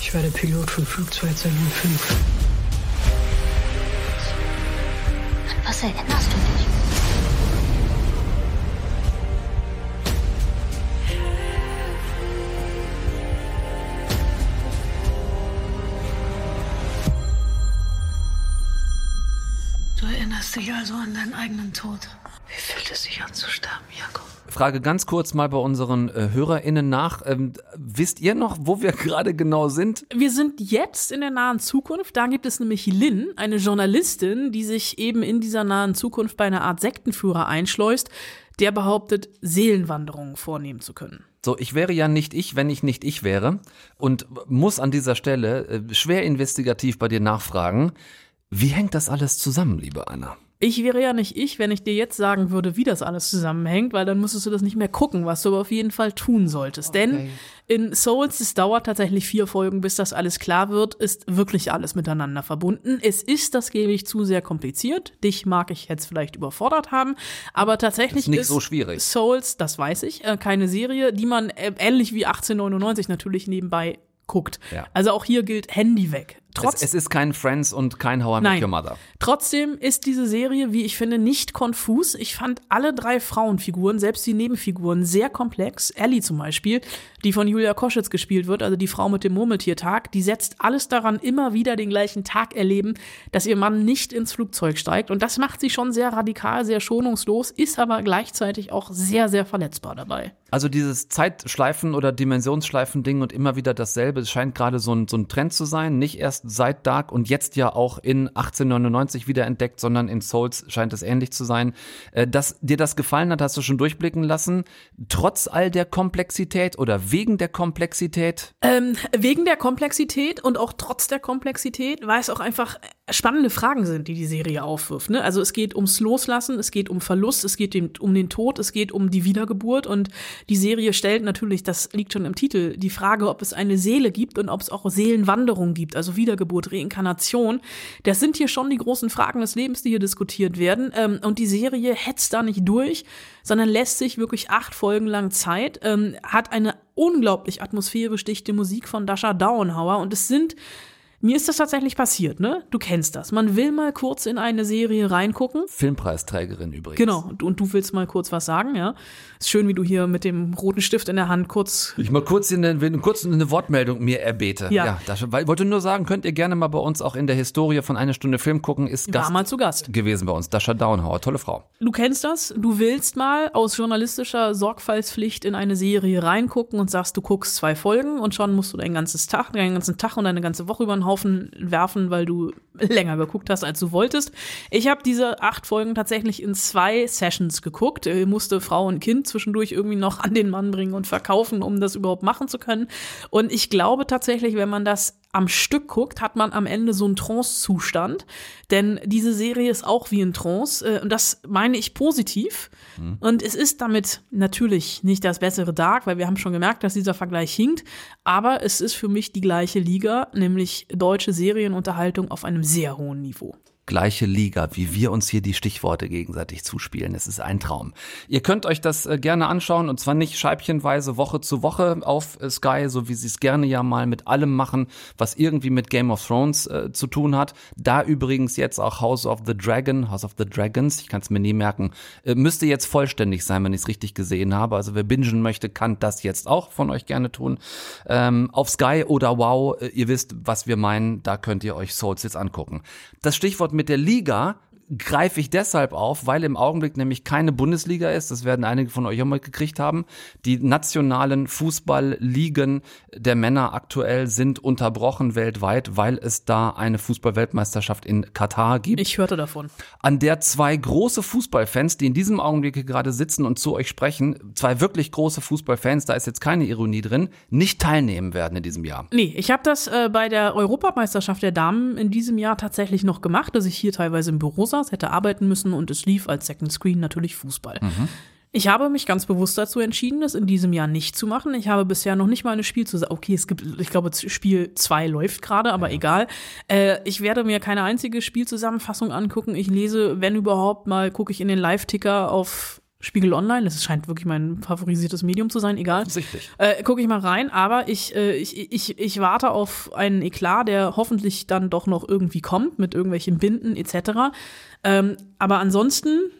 Ich war der Pilot von Flug 2205. An was erinnerst du dich? Erinnerst dich also an deinen eigenen Tod. Wie fühlt es sich an zu sterben, Jakob? Frage ganz kurz mal bei unseren äh, HörerInnen nach. Ähm, wisst ihr noch, wo wir gerade genau sind? Wir sind jetzt in der nahen Zukunft. Da gibt es nämlich Lynn, eine Journalistin, die sich eben in dieser nahen Zukunft bei einer Art Sektenführer einschleust, der behauptet, Seelenwanderungen vornehmen zu können. So, ich wäre ja nicht ich, wenn ich nicht ich wäre und muss an dieser Stelle äh, schwer investigativ bei dir nachfragen. Wie hängt das alles zusammen, liebe Anna? Ich wäre ja nicht ich, wenn ich dir jetzt sagen würde, wie das alles zusammenhängt, weil dann müsstest du das nicht mehr gucken, was du aber auf jeden Fall tun solltest. Denn in Souls, es dauert tatsächlich vier Folgen, bis das alles klar wird, ist wirklich alles miteinander verbunden. Es ist, das gebe ich zu, sehr kompliziert. Dich mag ich jetzt vielleicht überfordert haben, aber tatsächlich Ist nicht ist so schwierig. Souls, das weiß ich, äh, keine Serie, die man äh, ähnlich wie 1899 natürlich nebenbei guckt. Ja. Also auch hier gilt Handy weg. Trotz Es, es ist kein Friends und kein How I Met. Your Mother. Trotzdem ist diese Serie, wie ich finde, nicht konfus. Ich fand alle drei Frauenfiguren, selbst die Nebenfiguren, sehr komplex. Ellie zum Beispiel, die von Julia Koschitz gespielt wird, also die Frau mit dem Murmeltiertag, die setzt alles daran, immer wieder den gleichen Tag erleben, dass ihr Mann nicht ins Flugzeug steigt. Und das macht sie schon sehr radikal, sehr schonungslos, ist aber gleichzeitig auch sehr, sehr verletzbar dabei. Also dieses Zeitschleifen- oder Dimensionsschleifen-Ding und immer wieder dasselbe, es scheint gerade so ein, so ein Trend zu sein. Nicht erst seit Dark und jetzt ja auch in 1899 wieder entdeckt, sondern in Souls scheint es ähnlich zu sein. Äh, Dass dir das gefallen hat, hast du schon durchblicken lassen. Trotz all der Komplexität oder wegen der Komplexität? Ähm, wegen der Komplexität und auch trotz der Komplexität, weil es auch einfach spannende Fragen sind, die die Serie aufwirft. Ne? Also es geht ums Loslassen, es geht um Verlust, es geht um den Tod, es geht um die Wiedergeburt und die Serie stellt natürlich, das liegt schon im Titel, die Frage, ob es eine Seele gibt und ob es auch Seelenwanderung gibt, also Wiedergeburt, Reinkarnation. Das sind hier schon die großen Fragen des Lebens, die hier diskutiert werden. Ähm, und die Serie hetzt da nicht durch, sondern lässt sich wirklich acht Folgen lang Zeit, ähm, hat eine unglaublich atmosphärisch dichte Musik von Dasha Dauenhauer und es sind mir ist das tatsächlich passiert, ne? Du kennst das. Man will mal kurz in eine Serie reingucken. Filmpreisträgerin übrigens. Genau. Und- Und du willst mal kurz was sagen, ja? Ist schön, wie du hier mit dem roten Stift in der Hand kurz Ich mal kurz eine, kurz eine Wortmeldung mir erbete. Ja. das, weil, wollte nur sagen, könnt ihr gerne mal bei uns auch in der Historie von eine Stunde Film gucken, ist war Gast mal zu Gast. gewesen bei uns. Dasha Downhauer, tolle Frau. Du kennst das, du willst mal aus journalistischer Sorgfaltspflicht in eine Serie reingucken und sagst, du guckst zwei Folgen und schon musst du dein ganzes Tag, deinen ganzen Tag und deine ganze Woche über den Haufen werfen, weil du länger geguckt hast, als du wolltest. Ich habe diese acht Folgen tatsächlich in zwei Sessions geguckt, äh, musste Frau und Kind zwischendurch irgendwie noch an den Mann bringen und verkaufen, um das überhaupt machen zu können. Und ich glaube tatsächlich, wenn man das am Stück guckt, hat man am Ende so einen Trance-Zustand. Denn diese Serie ist auch wie ein Trance. äh, Und das meine ich positiv. Und es ist damit natürlich nicht das bessere Dark, weil wir haben schon gemerkt, dass dieser Vergleich hinkt. Aber es ist für mich die gleiche Liga, nämlich deutsche Serienunterhaltung auf einem sehr hohen Niveau. Gleiche Liga, wie wir uns hier die Stichworte gegenseitig zuspielen. Es ist ein Traum. Ihr könnt euch das äh, gerne anschauen und zwar nicht scheibchenweise Woche zu Woche auf äh, Sky, so wie sie es gerne ja mal mit allem machen, was irgendwie mit Game of Thrones äh, zu tun hat. Da übrigens jetzt auch House of the Dragon, House of the Dragons, ich kann es mir nie merken, äh, müsste jetzt vollständig sein, wenn ich es richtig gesehen habe. Also wer bingen möchte, kann das jetzt auch von euch gerne tun. Ähm, auf Sky oder Wow, äh, ihr wisst, was wir meinen, da könnt ihr euch Souls jetzt angucken. Das Stichwort mit der Liga greife ich deshalb auf, weil im Augenblick nämlich keine Bundesliga ist. Das werden einige von euch auch mal gekriegt haben. Die nationalen Fußballligen der Männer aktuell sind unterbrochen weltweit, weil es da eine Fußballweltmeisterschaft in Katar gibt. Ich hörte davon. An der zwei große Fußballfans, die in diesem Augenblick gerade sitzen und zu euch sprechen, zwei wirklich große Fußballfans, da ist jetzt keine Ironie drin, nicht teilnehmen werden in diesem Jahr. Nee, ich habe das äh, bei der Europameisterschaft der Damen in diesem Jahr tatsächlich noch gemacht, dass ich hier teilweise im Büro saß, hätte arbeiten müssen und es lief als Second Screen natürlich Fußball. Mhm. Ich habe mich ganz bewusst dazu entschieden, das in diesem Jahr nicht zu machen. Ich habe bisher noch nicht mal eine Spielzusammenfassung. Okay, es gibt, ich glaube, Spiel 2 läuft gerade, aber egal. Äh, ich werde mir keine einzige Spielzusammenfassung angucken. Ich lese, wenn überhaupt mal, gucke ich in den Live-Ticker auf Spiegel Online, das scheint wirklich mein favorisiertes Medium zu sein, egal. Sichtlich. Äh, Gucke ich mal rein, aber ich, äh, ich, ich, ich warte auf einen Eklat, der hoffentlich dann doch noch irgendwie kommt, mit irgendwelchen Binden etc. Ähm, aber ansonsten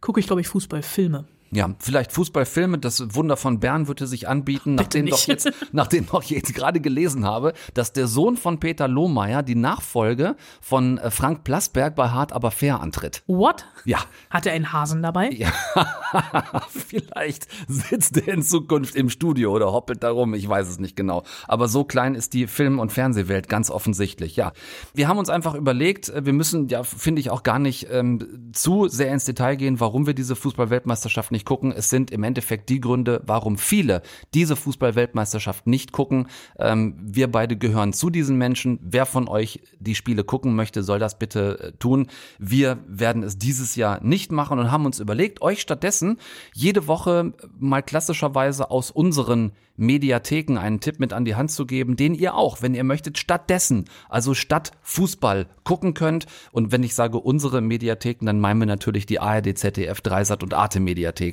gucke ich, glaube ich, Fußballfilme. Ja, vielleicht Fußballfilme, das Wunder von Bern würde sich anbieten, nachdem doch nicht. jetzt, nachdem doch jetzt gerade gelesen habe, dass der Sohn von Peter Lohmeier die Nachfolge von äh, Frank Plasberg bei Hart aber fair antritt. What? Ja. Hat er einen Hasen dabei? Ja. Vielleicht sitzt er in Zukunft im Studio oder hoppelt da rum, ich weiß es nicht genau. Aber so klein ist die Film- und Fernsehwelt ganz offensichtlich, ja. Wir haben uns einfach überlegt, äh, wir müssen ja, finde ich, auch gar nicht ähm, zu sehr ins Detail gehen, warum wir diese Fußball-Weltmeisterschaft nicht gucken. Es sind im Endeffekt die Gründe, warum viele diese Fußball-Weltmeisterschaft nicht gucken. Ähm, wir beide gehören zu diesen Menschen. Wer von euch die Spiele gucken möchte, soll das bitte äh, tun. Wir werden es dieses Jahr nicht machen und haben uns überlegt, euch stattdessen jede Woche mal klassischerweise aus unseren Mediatheken einen Tipp mit an die Hand zu geben, den ihr auch, wenn ihr möchtet, stattdessen, also statt Fußball gucken könnt. Und wenn ich sage unsere Mediatheken, dann meinen wir natürlich die ARD, ZDF, Dreisat und Arte Mediatheken.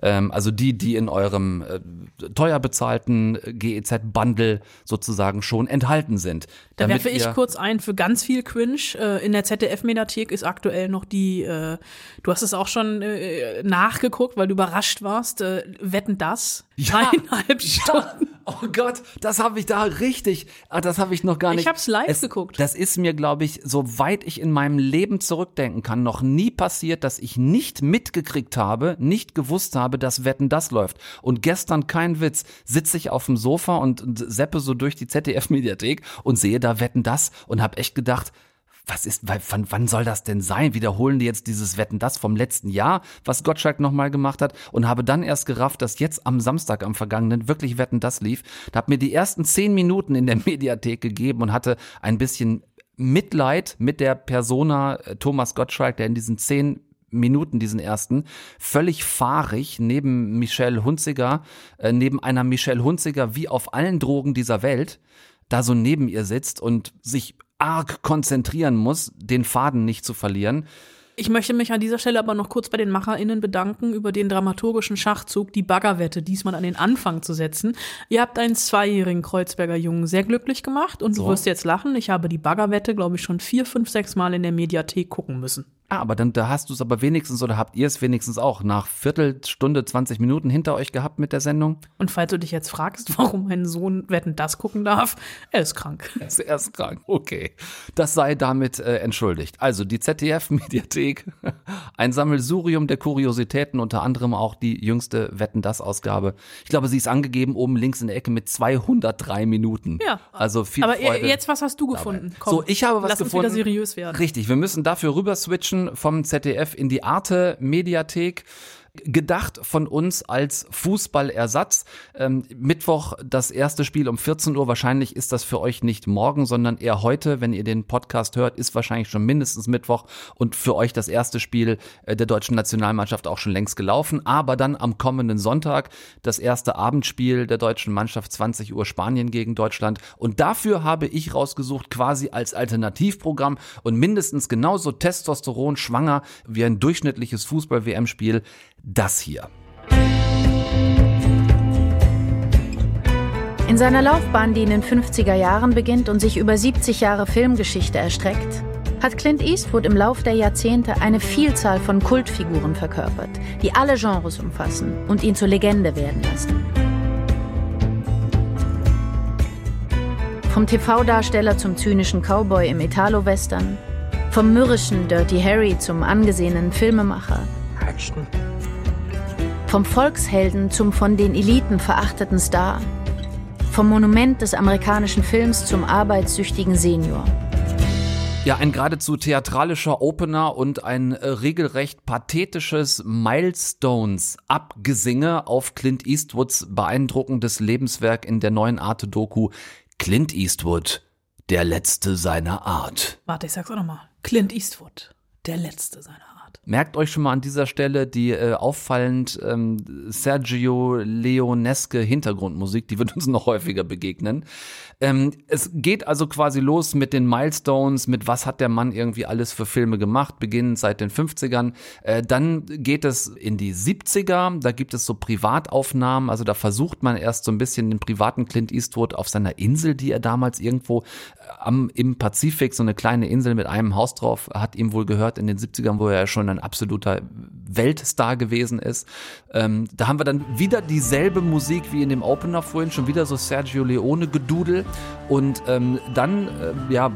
Ähm, also die, die in eurem äh, teuer bezahlten GEZ-Bundle sozusagen schon enthalten sind. Da werfe ich kurz ein für ganz viel Cringe. Äh, in der ZDF-Mediathek ist aktuell noch die, äh, du hast es auch schon äh, nachgeguckt, weil du überrascht warst, äh, wetten das? Dreieinhalb Stunden. Oh Gott, das habe ich da richtig, ah, das habe ich noch gar nicht. Ich hab's live es, geguckt. Das ist mir, glaube ich, soweit ich in meinem Leben zurückdenken kann, noch nie passiert, dass ich nicht mitgekriegt habe, nicht gewusst habe, dass Wetten das läuft. Und gestern, kein Witz, sitze ich auf dem Sofa und, und seppe so durch die ZDF-Mediathek und sehe da Wetten das und habe echt gedacht, was ist, wann, wann soll das denn sein? Wiederholen die jetzt dieses Wetten das vom letzten Jahr, was Gottschalk nochmal gemacht hat und habe dann erst gerafft, dass jetzt am Samstag, am vergangenen, wirklich Wetten das lief. Da hat mir die ersten zehn Minuten in der Mediathek gegeben und hatte ein bisschen Mitleid mit der Persona äh, Thomas Gottschalk, der in diesen zehn Minuten, diesen ersten, völlig fahrig neben Michelle Hunziger, äh, neben einer Michelle Hunziger wie auf allen Drogen dieser Welt, da so neben ihr sitzt und sich arg konzentrieren muss, den Faden nicht zu verlieren. Ich möchte mich an dieser Stelle aber noch kurz bei den MacherInnen bedanken über den dramaturgischen Schachzug, die Baggerwette diesmal an den Anfang zu setzen. Ihr habt einen zweijährigen Kreuzberger Jungen sehr glücklich gemacht und So. du wirst jetzt lachen. Ich habe die Baggerwette, glaube ich, schon vier, fünf, sechs Mal in der Mediathek gucken müssen. Ah, aber dann da hast du es aber wenigstens oder habt ihr es wenigstens auch nach Viertelstunde, 20 Minuten hinter euch gehabt mit der Sendung? Und falls du dich jetzt fragst, warum mein Sohn Wetten das gucken darf, er ist krank. Er ist krank. Okay. Das sei damit äh, entschuldigt. Also die ZDF-Mediathek, ein Sammelsurium der Kuriositäten, unter anderem auch die jüngste Wetten das Ausgabe. Ich glaube, sie ist angegeben oben links in der Ecke mit 203 Minuten. Ja. Also viel Aber Freude. jetzt, was hast du gefunden? Komm, so, ich habe was lass gefunden. Uns wieder seriös werden. Richtig, wir müssen dafür rüber switchen vom ZDF in die Arte Mediathek. Gedacht von uns als Fußballersatz. Ähm, Mittwoch das erste Spiel um 14 Uhr. Wahrscheinlich ist das für euch nicht morgen, sondern eher heute. Wenn ihr den Podcast hört, ist wahrscheinlich schon mindestens Mittwoch und für euch das erste Spiel äh, der deutschen Nationalmannschaft auch schon längst gelaufen. Aber dann am kommenden Sonntag das erste Abendspiel der deutschen Mannschaft 20 Uhr Spanien gegen Deutschland. Und dafür habe ich rausgesucht quasi als Alternativprogramm und mindestens genauso Testosteron schwanger wie ein durchschnittliches Fußball-WM-Spiel das hier. In seiner Laufbahn, die in den 50er Jahren beginnt und sich über 70 Jahre Filmgeschichte erstreckt, hat Clint Eastwood im Lauf der Jahrzehnte eine Vielzahl von Kultfiguren verkörpert, die alle Genres umfassen und ihn zur Legende werden lassen. Vom TV-Darsteller zum zynischen Cowboy im Italo-Western, vom mürrischen Dirty Harry zum angesehenen Filmemacher. Action. Vom Volkshelden zum von den Eliten verachteten Star. Vom Monument des amerikanischen Films zum arbeitssüchtigen Senior. Ja, ein geradezu theatralischer Opener und ein äh, regelrecht pathetisches Milestones-Abgesinge auf Clint Eastwoods beeindruckendes Lebenswerk in der neuen Arte-Doku Clint Eastwood, der Letzte seiner Art. Warte, ich sag's auch nochmal. Clint Eastwood, der Letzte seiner Art. Merkt euch schon mal an dieser Stelle die äh, auffallend ähm, Sergio Leoneske Hintergrundmusik, die wird uns noch häufiger begegnen. Ähm, es geht also quasi los mit den Milestones, mit was hat der Mann irgendwie alles für Filme gemacht, beginnend seit den 50ern. Äh, dann geht es in die 70er, da gibt es so Privataufnahmen, also da versucht man erst so ein bisschen den privaten Clint Eastwood auf seiner Insel, die er damals irgendwo äh, am, im Pazifik, so eine kleine Insel mit einem Haus drauf, hat ihm wohl gehört in den 70ern, wo er ja schon ein absoluter Weltstar gewesen ist. Ähm, da haben wir dann wieder dieselbe Musik wie in dem Opener vorhin, schon wieder so Sergio Leone Gedudel. Und ähm, dann, äh, ja,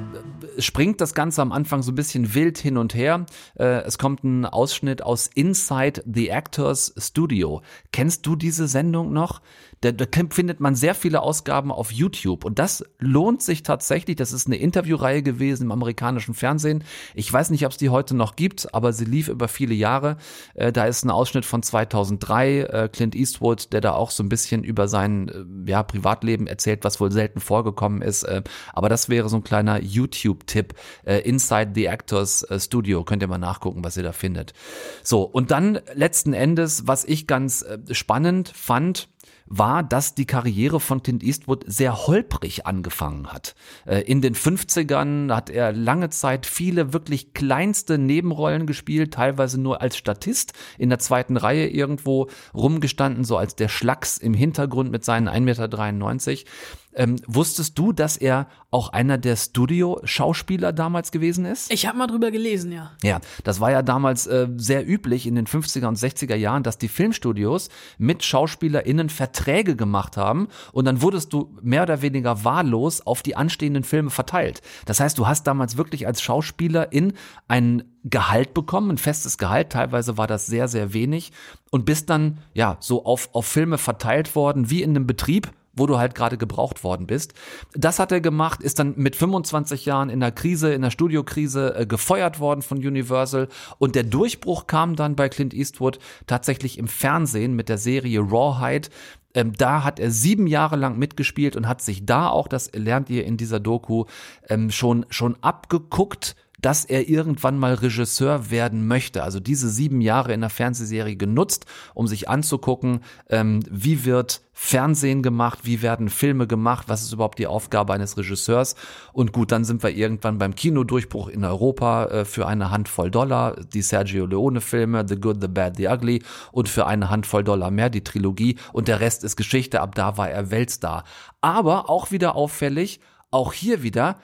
springt das Ganze am Anfang so ein bisschen wild hin und her. Äh, es kommt ein Ausschnitt aus Inside the Actors Studio. Kennst du diese Sendung noch? Da, da findet man sehr viele Ausgaben auf YouTube und das lohnt sich tatsächlich. Das ist eine Interviewreihe gewesen im amerikanischen Fernsehen. Ich weiß nicht, ob es die heute noch gibt, aber sie lief über viele Jahre. Äh, da ist ein Ausschnitt von 2003, äh, Clint Eastwood, der da auch so ein bisschen über sein äh, ja, Privatleben erzählt, was wohl selten vorgekommen ist. Äh, aber das wäre so ein kleiner YouTube-Tipp. Äh, Inside the Actors äh, Studio. Könnt ihr mal nachgucken, was ihr da findet. So, und dann letzten Endes, was ich ganz spannend fand, war, dass die Karriere von Clint Eastwood sehr holprig angefangen hat. Äh, in den 50ern hat er lange Zeit viele wirklich kleinste Nebenrollen gespielt, teilweise nur als Statist in der zweiten Reihe irgendwo rumgestanden, so als der Schlacks im Hintergrund mit seinen 1,93 Meter. Ähm, wusstest du, dass er auch einer der Studio-Schauspieler damals gewesen ist? Ich habe mal drüber gelesen, ja. Ja, das war ja damals äh, sehr üblich in den 50er und 60er Jahren, dass die Filmstudios mit SchauspielerInnen Verträge gemacht haben und dann wurdest du mehr oder weniger wahllos auf die anstehenden Filme verteilt. Das heißt, du hast damals wirklich als Schauspielerin ein Gehalt bekommen, ein festes Gehalt, teilweise war das sehr, sehr wenig und bist dann ja so auf, auf Filme verteilt worden, wie in einem Betrieb, wo du halt gerade gebraucht worden bist. Das hat er gemacht, ist dann mit 25 Jahren in der Krise, in der Studiokrise äh, gefeuert worden von Universal und der Durchbruch kam dann bei Clint Eastwood tatsächlich im Fernsehen mit der Serie Rawhide. Ähm, da hat er sieben Jahre lang mitgespielt und hat sich da auch, das lernt ihr in dieser Doku, ähm, schon, schon abgeguckt, dass er irgendwann mal Regisseur werden möchte. Also diese sieben Jahre in der Fernsehserie genutzt, um sich anzugucken, ähm, wie wird Fernsehen gemacht, wie werden Filme gemacht, was ist überhaupt die Aufgabe eines Regisseurs. Und gut, dann sind wir irgendwann beim Kinodurchbruch in Europa äh, für eine Handvoll Dollar, die Sergio Leone-Filme, The Good, The Bad, The Ugly und für eine Handvoll Dollar mehr die Trilogie und der Rest ist Geschichte, ab da war er Weltstar. Aber auch wieder auffällig, auch hier wieder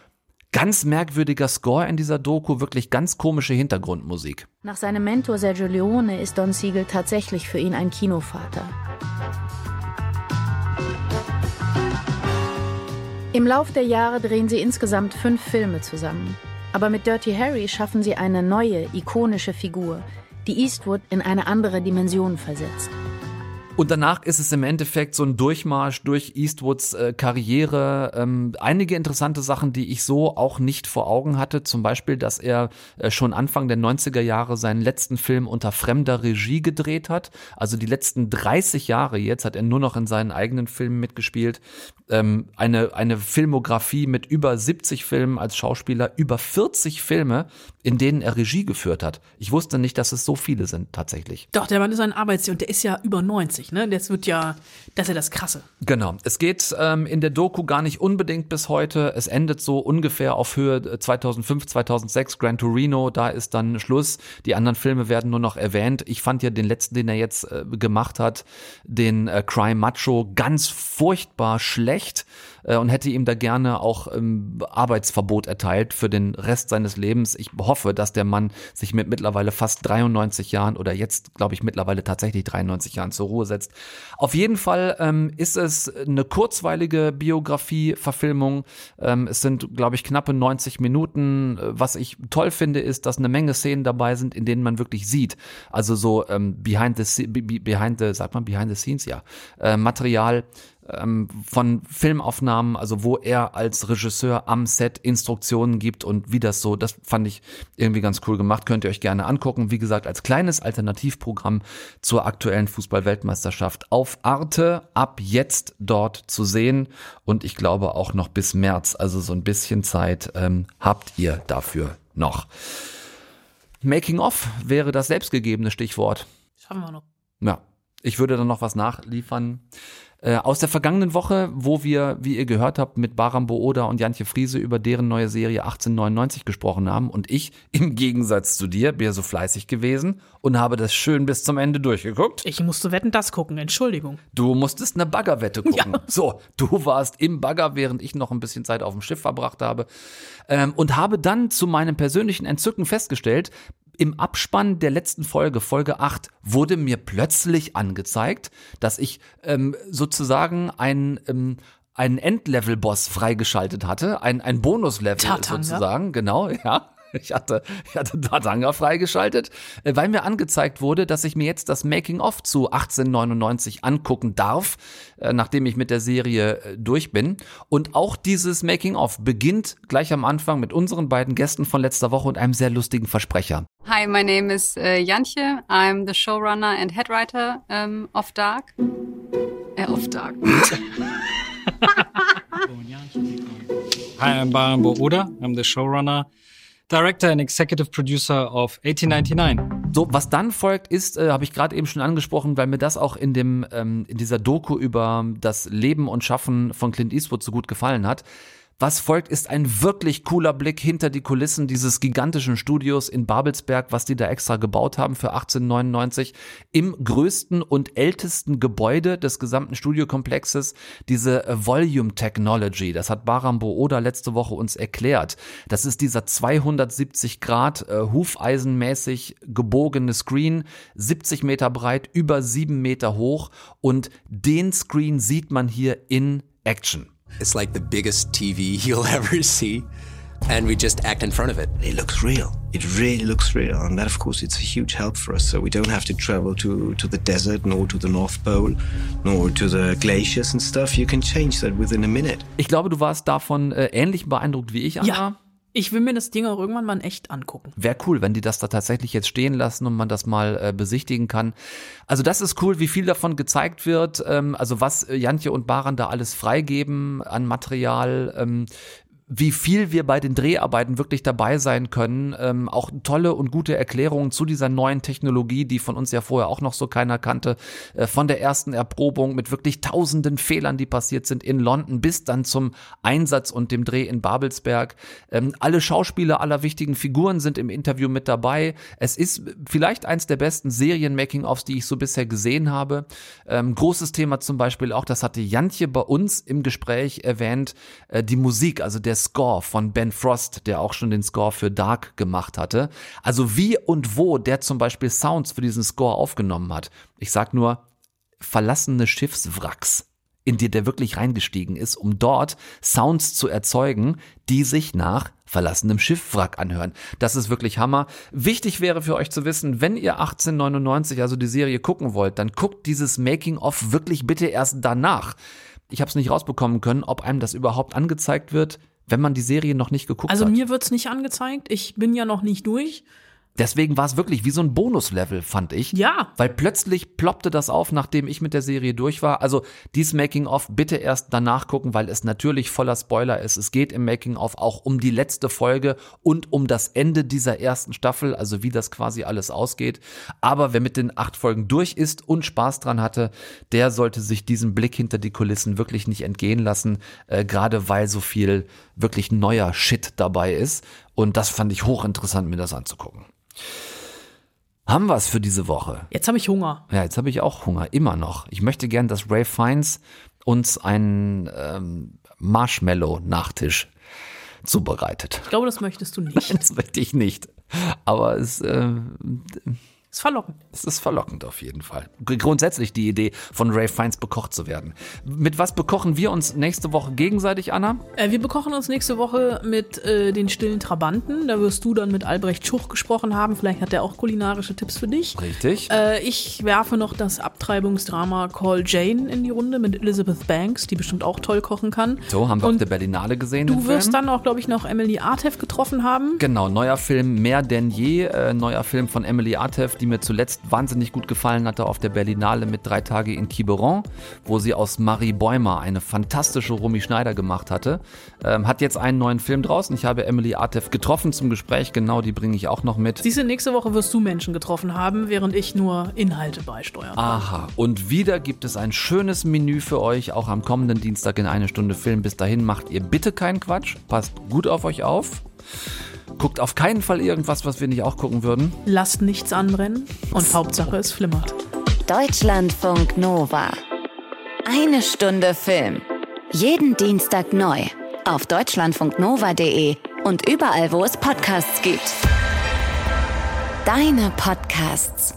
Ganz merkwürdiger Score in dieser Doku, wirklich ganz komische Hintergrundmusik. Nach seinem Mentor Sergio Leone ist Don Siegel tatsächlich für ihn ein Kinovater. Im Lauf der Jahre drehen sie insgesamt fünf Filme zusammen. Aber mit Dirty Harry schaffen sie eine neue, ikonische Figur, die Eastwood in eine andere Dimension versetzt. Und danach ist es im Endeffekt so ein Durchmarsch durch Eastwoods äh, Karriere. Ähm, einige interessante Sachen, die ich so auch nicht vor Augen hatte. Zum Beispiel, dass er äh, schon Anfang der 90er Jahre seinen letzten Film unter fremder Regie gedreht hat. Also die letzten 30 Jahre jetzt hat er nur noch in seinen eigenen Filmen mitgespielt. Ähm, eine, eine Filmografie mit über 70 Filmen als Schauspieler, über 40 Filme, in denen er Regie geführt hat. Ich wusste nicht, dass es so viele sind tatsächlich. Doch, der Mann ist ein Arbeitsjahr und der ist ja über 90, ne? Das wird ja, das ist ja das Krasse. Genau. Es geht ähm, in der Doku gar nicht unbedingt bis heute. Es endet so ungefähr auf Höhe 2005, 2006, Gran Torino. Da ist dann Schluss. Die anderen Filme werden nur noch erwähnt. Ich fand ja den letzten, den er jetzt äh, gemacht hat, den äh, Crime Macho, ganz furchtbar schlecht äh, und hätte ihm da gerne auch ähm, Arbeitsverbot erteilt für den Rest seines Lebens. Ich hoffe, dass der Mann sich mit mittlerweile fast 93 Jahren oder jetzt, glaube ich, mittlerweile tatsächlich 93 Jahren zur Ruhe setzt. Auf jeden Fall ähm, ist es eine kurzweilige Biografie-Verfilmung. Ähm, es sind, glaube ich, knappe 90 Minuten. Was ich toll finde, ist, dass eine Menge Szenen dabei sind, in denen man wirklich sieht. Also so ähm, behind the behind the, sagt man behind the scenes, ja, äh, Material, ähm, von Filmaufnahmen, also wo er als Regisseur am Set Instruktionen gibt und wie das so, das fand ich irgendwie ganz cool gemacht, könnt ihr euch gerne angucken. Wie gesagt, als kleines Alternativprogramm zur aktuellen Fußballweltmeisterschaft auf Arte ab jetzt dort zu sehen und ich glaube auch noch bis März, also so ein bisschen Zeit ähm, habt ihr dafür noch. Making of wäre das selbstgegebene Stichwort. Schaffen wir noch. Ja, ich würde dann noch was nachliefern. Äh, aus der vergangenen Woche, wo wir, wie ihr gehört habt, mit Baram Booda und Jantje Friese über deren neue Serie 1899 gesprochen haben und ich im Gegensatz zu dir bin ja so fleißig gewesen und habe das schön bis zum Ende durchgeguckt. Ich musste Wetten das gucken, Entschuldigung. Du musstest eine Baggerwette gucken. Ja. So, du warst im Bagger, während ich noch ein bisschen Zeit auf dem Schiff verbracht habe ähm, und habe dann zu meinem persönlichen Entzücken festgestellt, im Abspann der letzten Folge, Folge 8, wurde mir plötzlich angezeigt, dass ich ähm, sozusagen ein ähm, einen Endlevel-Boss freigeschaltet hatte, ein, ein Bonus-Level sozusagen, genau, ja. Ich hatte, ich hatte Tatanga freigeschaltet, äh, weil mir angezeigt wurde, dass ich mir jetzt das Making-of zu 1899 angucken darf, äh, nachdem ich mit der Serie äh, durch bin. Und auch dieses Making-of beginnt gleich am Anfang mit unseren beiden Gästen von letzter Woche und einem sehr lustigen Versprecher. Hi, my name is uh, Jantje. I'm the showrunner and head writer um, of Dark. Äh, of Dark. Hi, I'm Baran Booda. I'm the showrunner Director and Executive Producer of 1899. So, was dann folgt, ist, äh, habe ich gerade eben schon angesprochen, weil mir das auch in dem ähm, in dieser Doku über das Leben und Schaffen von Clint Eastwood so gut gefallen hat. Was folgt, ist ein wirklich cooler Blick hinter die Kulissen dieses gigantischen Studios in Babelsberg, was die da extra gebaut haben für 1899, im größten und ältesten Gebäude des gesamten Studiokomplexes, diese Volume Technology. Das hat Baram Booda letzte Woche uns erklärt. Das ist dieser 270 Grad äh, hufeisenmäßig gebogene Screen, 70 Meter breit, über 7 Meter hoch und den Screen sieht man hier in Action. It's like the biggest TV you'll ever see. And we just act in front of it. It looks real. It really looks real. And that, of course, it's a huge help for us. So we don't have to travel to, to the desert, nor to the North Pole, nor to the glaciers and stuff. You can change that within a minute. Ich glaube, du warst davon äh, ähnlich beeindruckt wie ich, Anna. Ja. Ich will mir das Ding auch irgendwann mal echt angucken. Wäre cool, wenn die das da tatsächlich jetzt stehen lassen und man das mal äh, besichtigen kann. Also das ist cool, wie viel davon gezeigt wird. Ähm, also was Jantje und Baran da alles freigeben an Material. Ähm, wie viel wir bei den Dreharbeiten wirklich dabei sein können. Ähm, auch tolle und gute Erklärungen zu dieser neuen Technologie, die von uns ja vorher auch noch so keiner kannte. Äh, von der ersten Erprobung mit wirklich tausenden Fehlern, die passiert sind in London, bis dann zum Einsatz und dem Dreh in Babelsberg. Ähm, alle Schauspieler aller wichtigen Figuren sind im Interview mit dabei. Es ist vielleicht eins der besten Serien-Making-ofs, die ich so bisher gesehen habe. Ähm, großes Thema zum Beispiel auch, das hatte Jantje bei uns im Gespräch erwähnt, äh, die Musik, also der Score von Ben Frost, der auch schon den Score für Dark gemacht hatte. Also wie und wo der zum Beispiel Sounds für diesen Score aufgenommen hat. Ich sag nur, verlassene Schiffswracks in die der wirklich reingestiegen ist, um dort Sounds zu erzeugen, die sich nach verlassenem Schiffwrack anhören. Das ist wirklich Hammer. Wichtig wäre für euch zu wissen, wenn ihr 1899, also die Serie gucken wollt, dann guckt dieses Making-of wirklich bitte erst danach. Ich habe es nicht rausbekommen können, ob einem das überhaupt angezeigt wird, wenn man die Serie noch nicht geguckt Also hat. mir wird's nicht angezeigt. Ich bin ja noch nicht durch. Deswegen war es wirklich wie so ein Bonuslevel, fand ich. Ja. Weil plötzlich ploppte das auf, nachdem ich mit der Serie durch war. Also dies Making-of bitte erst danach gucken, weil es natürlich voller Spoiler ist. Es geht im Making-of auch um die letzte Folge und um das Ende dieser ersten Staffel, also wie das quasi alles ausgeht. Aber wer mit den acht Folgen durch ist und Spaß dran hatte, der sollte sich diesen Blick hinter die Kulissen wirklich nicht entgehen lassen, äh, gerade weil so viel wirklich neuer Shit dabei ist. Und das fand ich hochinteressant, mir das anzugucken. Haben wir es für diese Woche? Jetzt habe ich Hunger. Ja, jetzt habe ich auch Hunger, immer noch. Ich möchte gern, dass Ray Fiennes uns einen ähm, Marshmallow-Nachtisch zubereitet. Ich glaube, das möchtest du nicht. Das möchte ich nicht. Aber es, äh, Ist verlockend. es ist verlockend auf jeden Fall. Grundsätzlich die Idee, von Ray Fiennes bekocht zu werden. Mit was bekochen wir uns nächste Woche gegenseitig, Anna? Äh, wir bekochen uns nächste Woche mit äh, den stillen Trabanten. Da wirst du dann mit Albrecht Schuch gesprochen haben. Vielleicht hat er auch kulinarische Tipps für dich. Richtig. Äh, ich werfe noch das Abtreibungsdrama Call Jane in die Runde mit Elizabeth Banks, die bestimmt auch toll kochen kann. So, haben wir Und auf der Berlinale gesehen. Du wirst Film. dann auch, glaube ich, noch Emily Artef getroffen haben. Genau, neuer Film Mehr denn je, äh, neuer Film von Emily Artef, die mir zuletzt wahnsinnig gut gefallen hatte auf der Berlinale mit drei Tage in Quiberon, wo sie aus Marie Bäumer eine fantastische Romy Schneider gemacht hatte. Ähm, hat jetzt einen neuen Film draußen. Ich habe Emily Artef getroffen zum Gespräch, genau die bringe ich auch noch mit. Siehst du, nächste Woche wirst du Menschen getroffen haben, während ich nur Inhalte beisteuere. Aha, und wieder gibt es ein schönes Menü für euch, auch am kommenden Dienstag in eine Stunde Film. Bis dahin macht ihr bitte keinen Quatsch, passt gut auf euch auf. Guckt auf keinen Fall irgendwas, was wir nicht auch gucken würden. Lasst nichts anbrennen und Hauptsache es flimmert. Deutschlandfunk Nova. Eine Stunde Film. Jeden Dienstag neu. Auf deutschlandfunknova.de und überall, wo es Podcasts gibt. Deine Podcasts.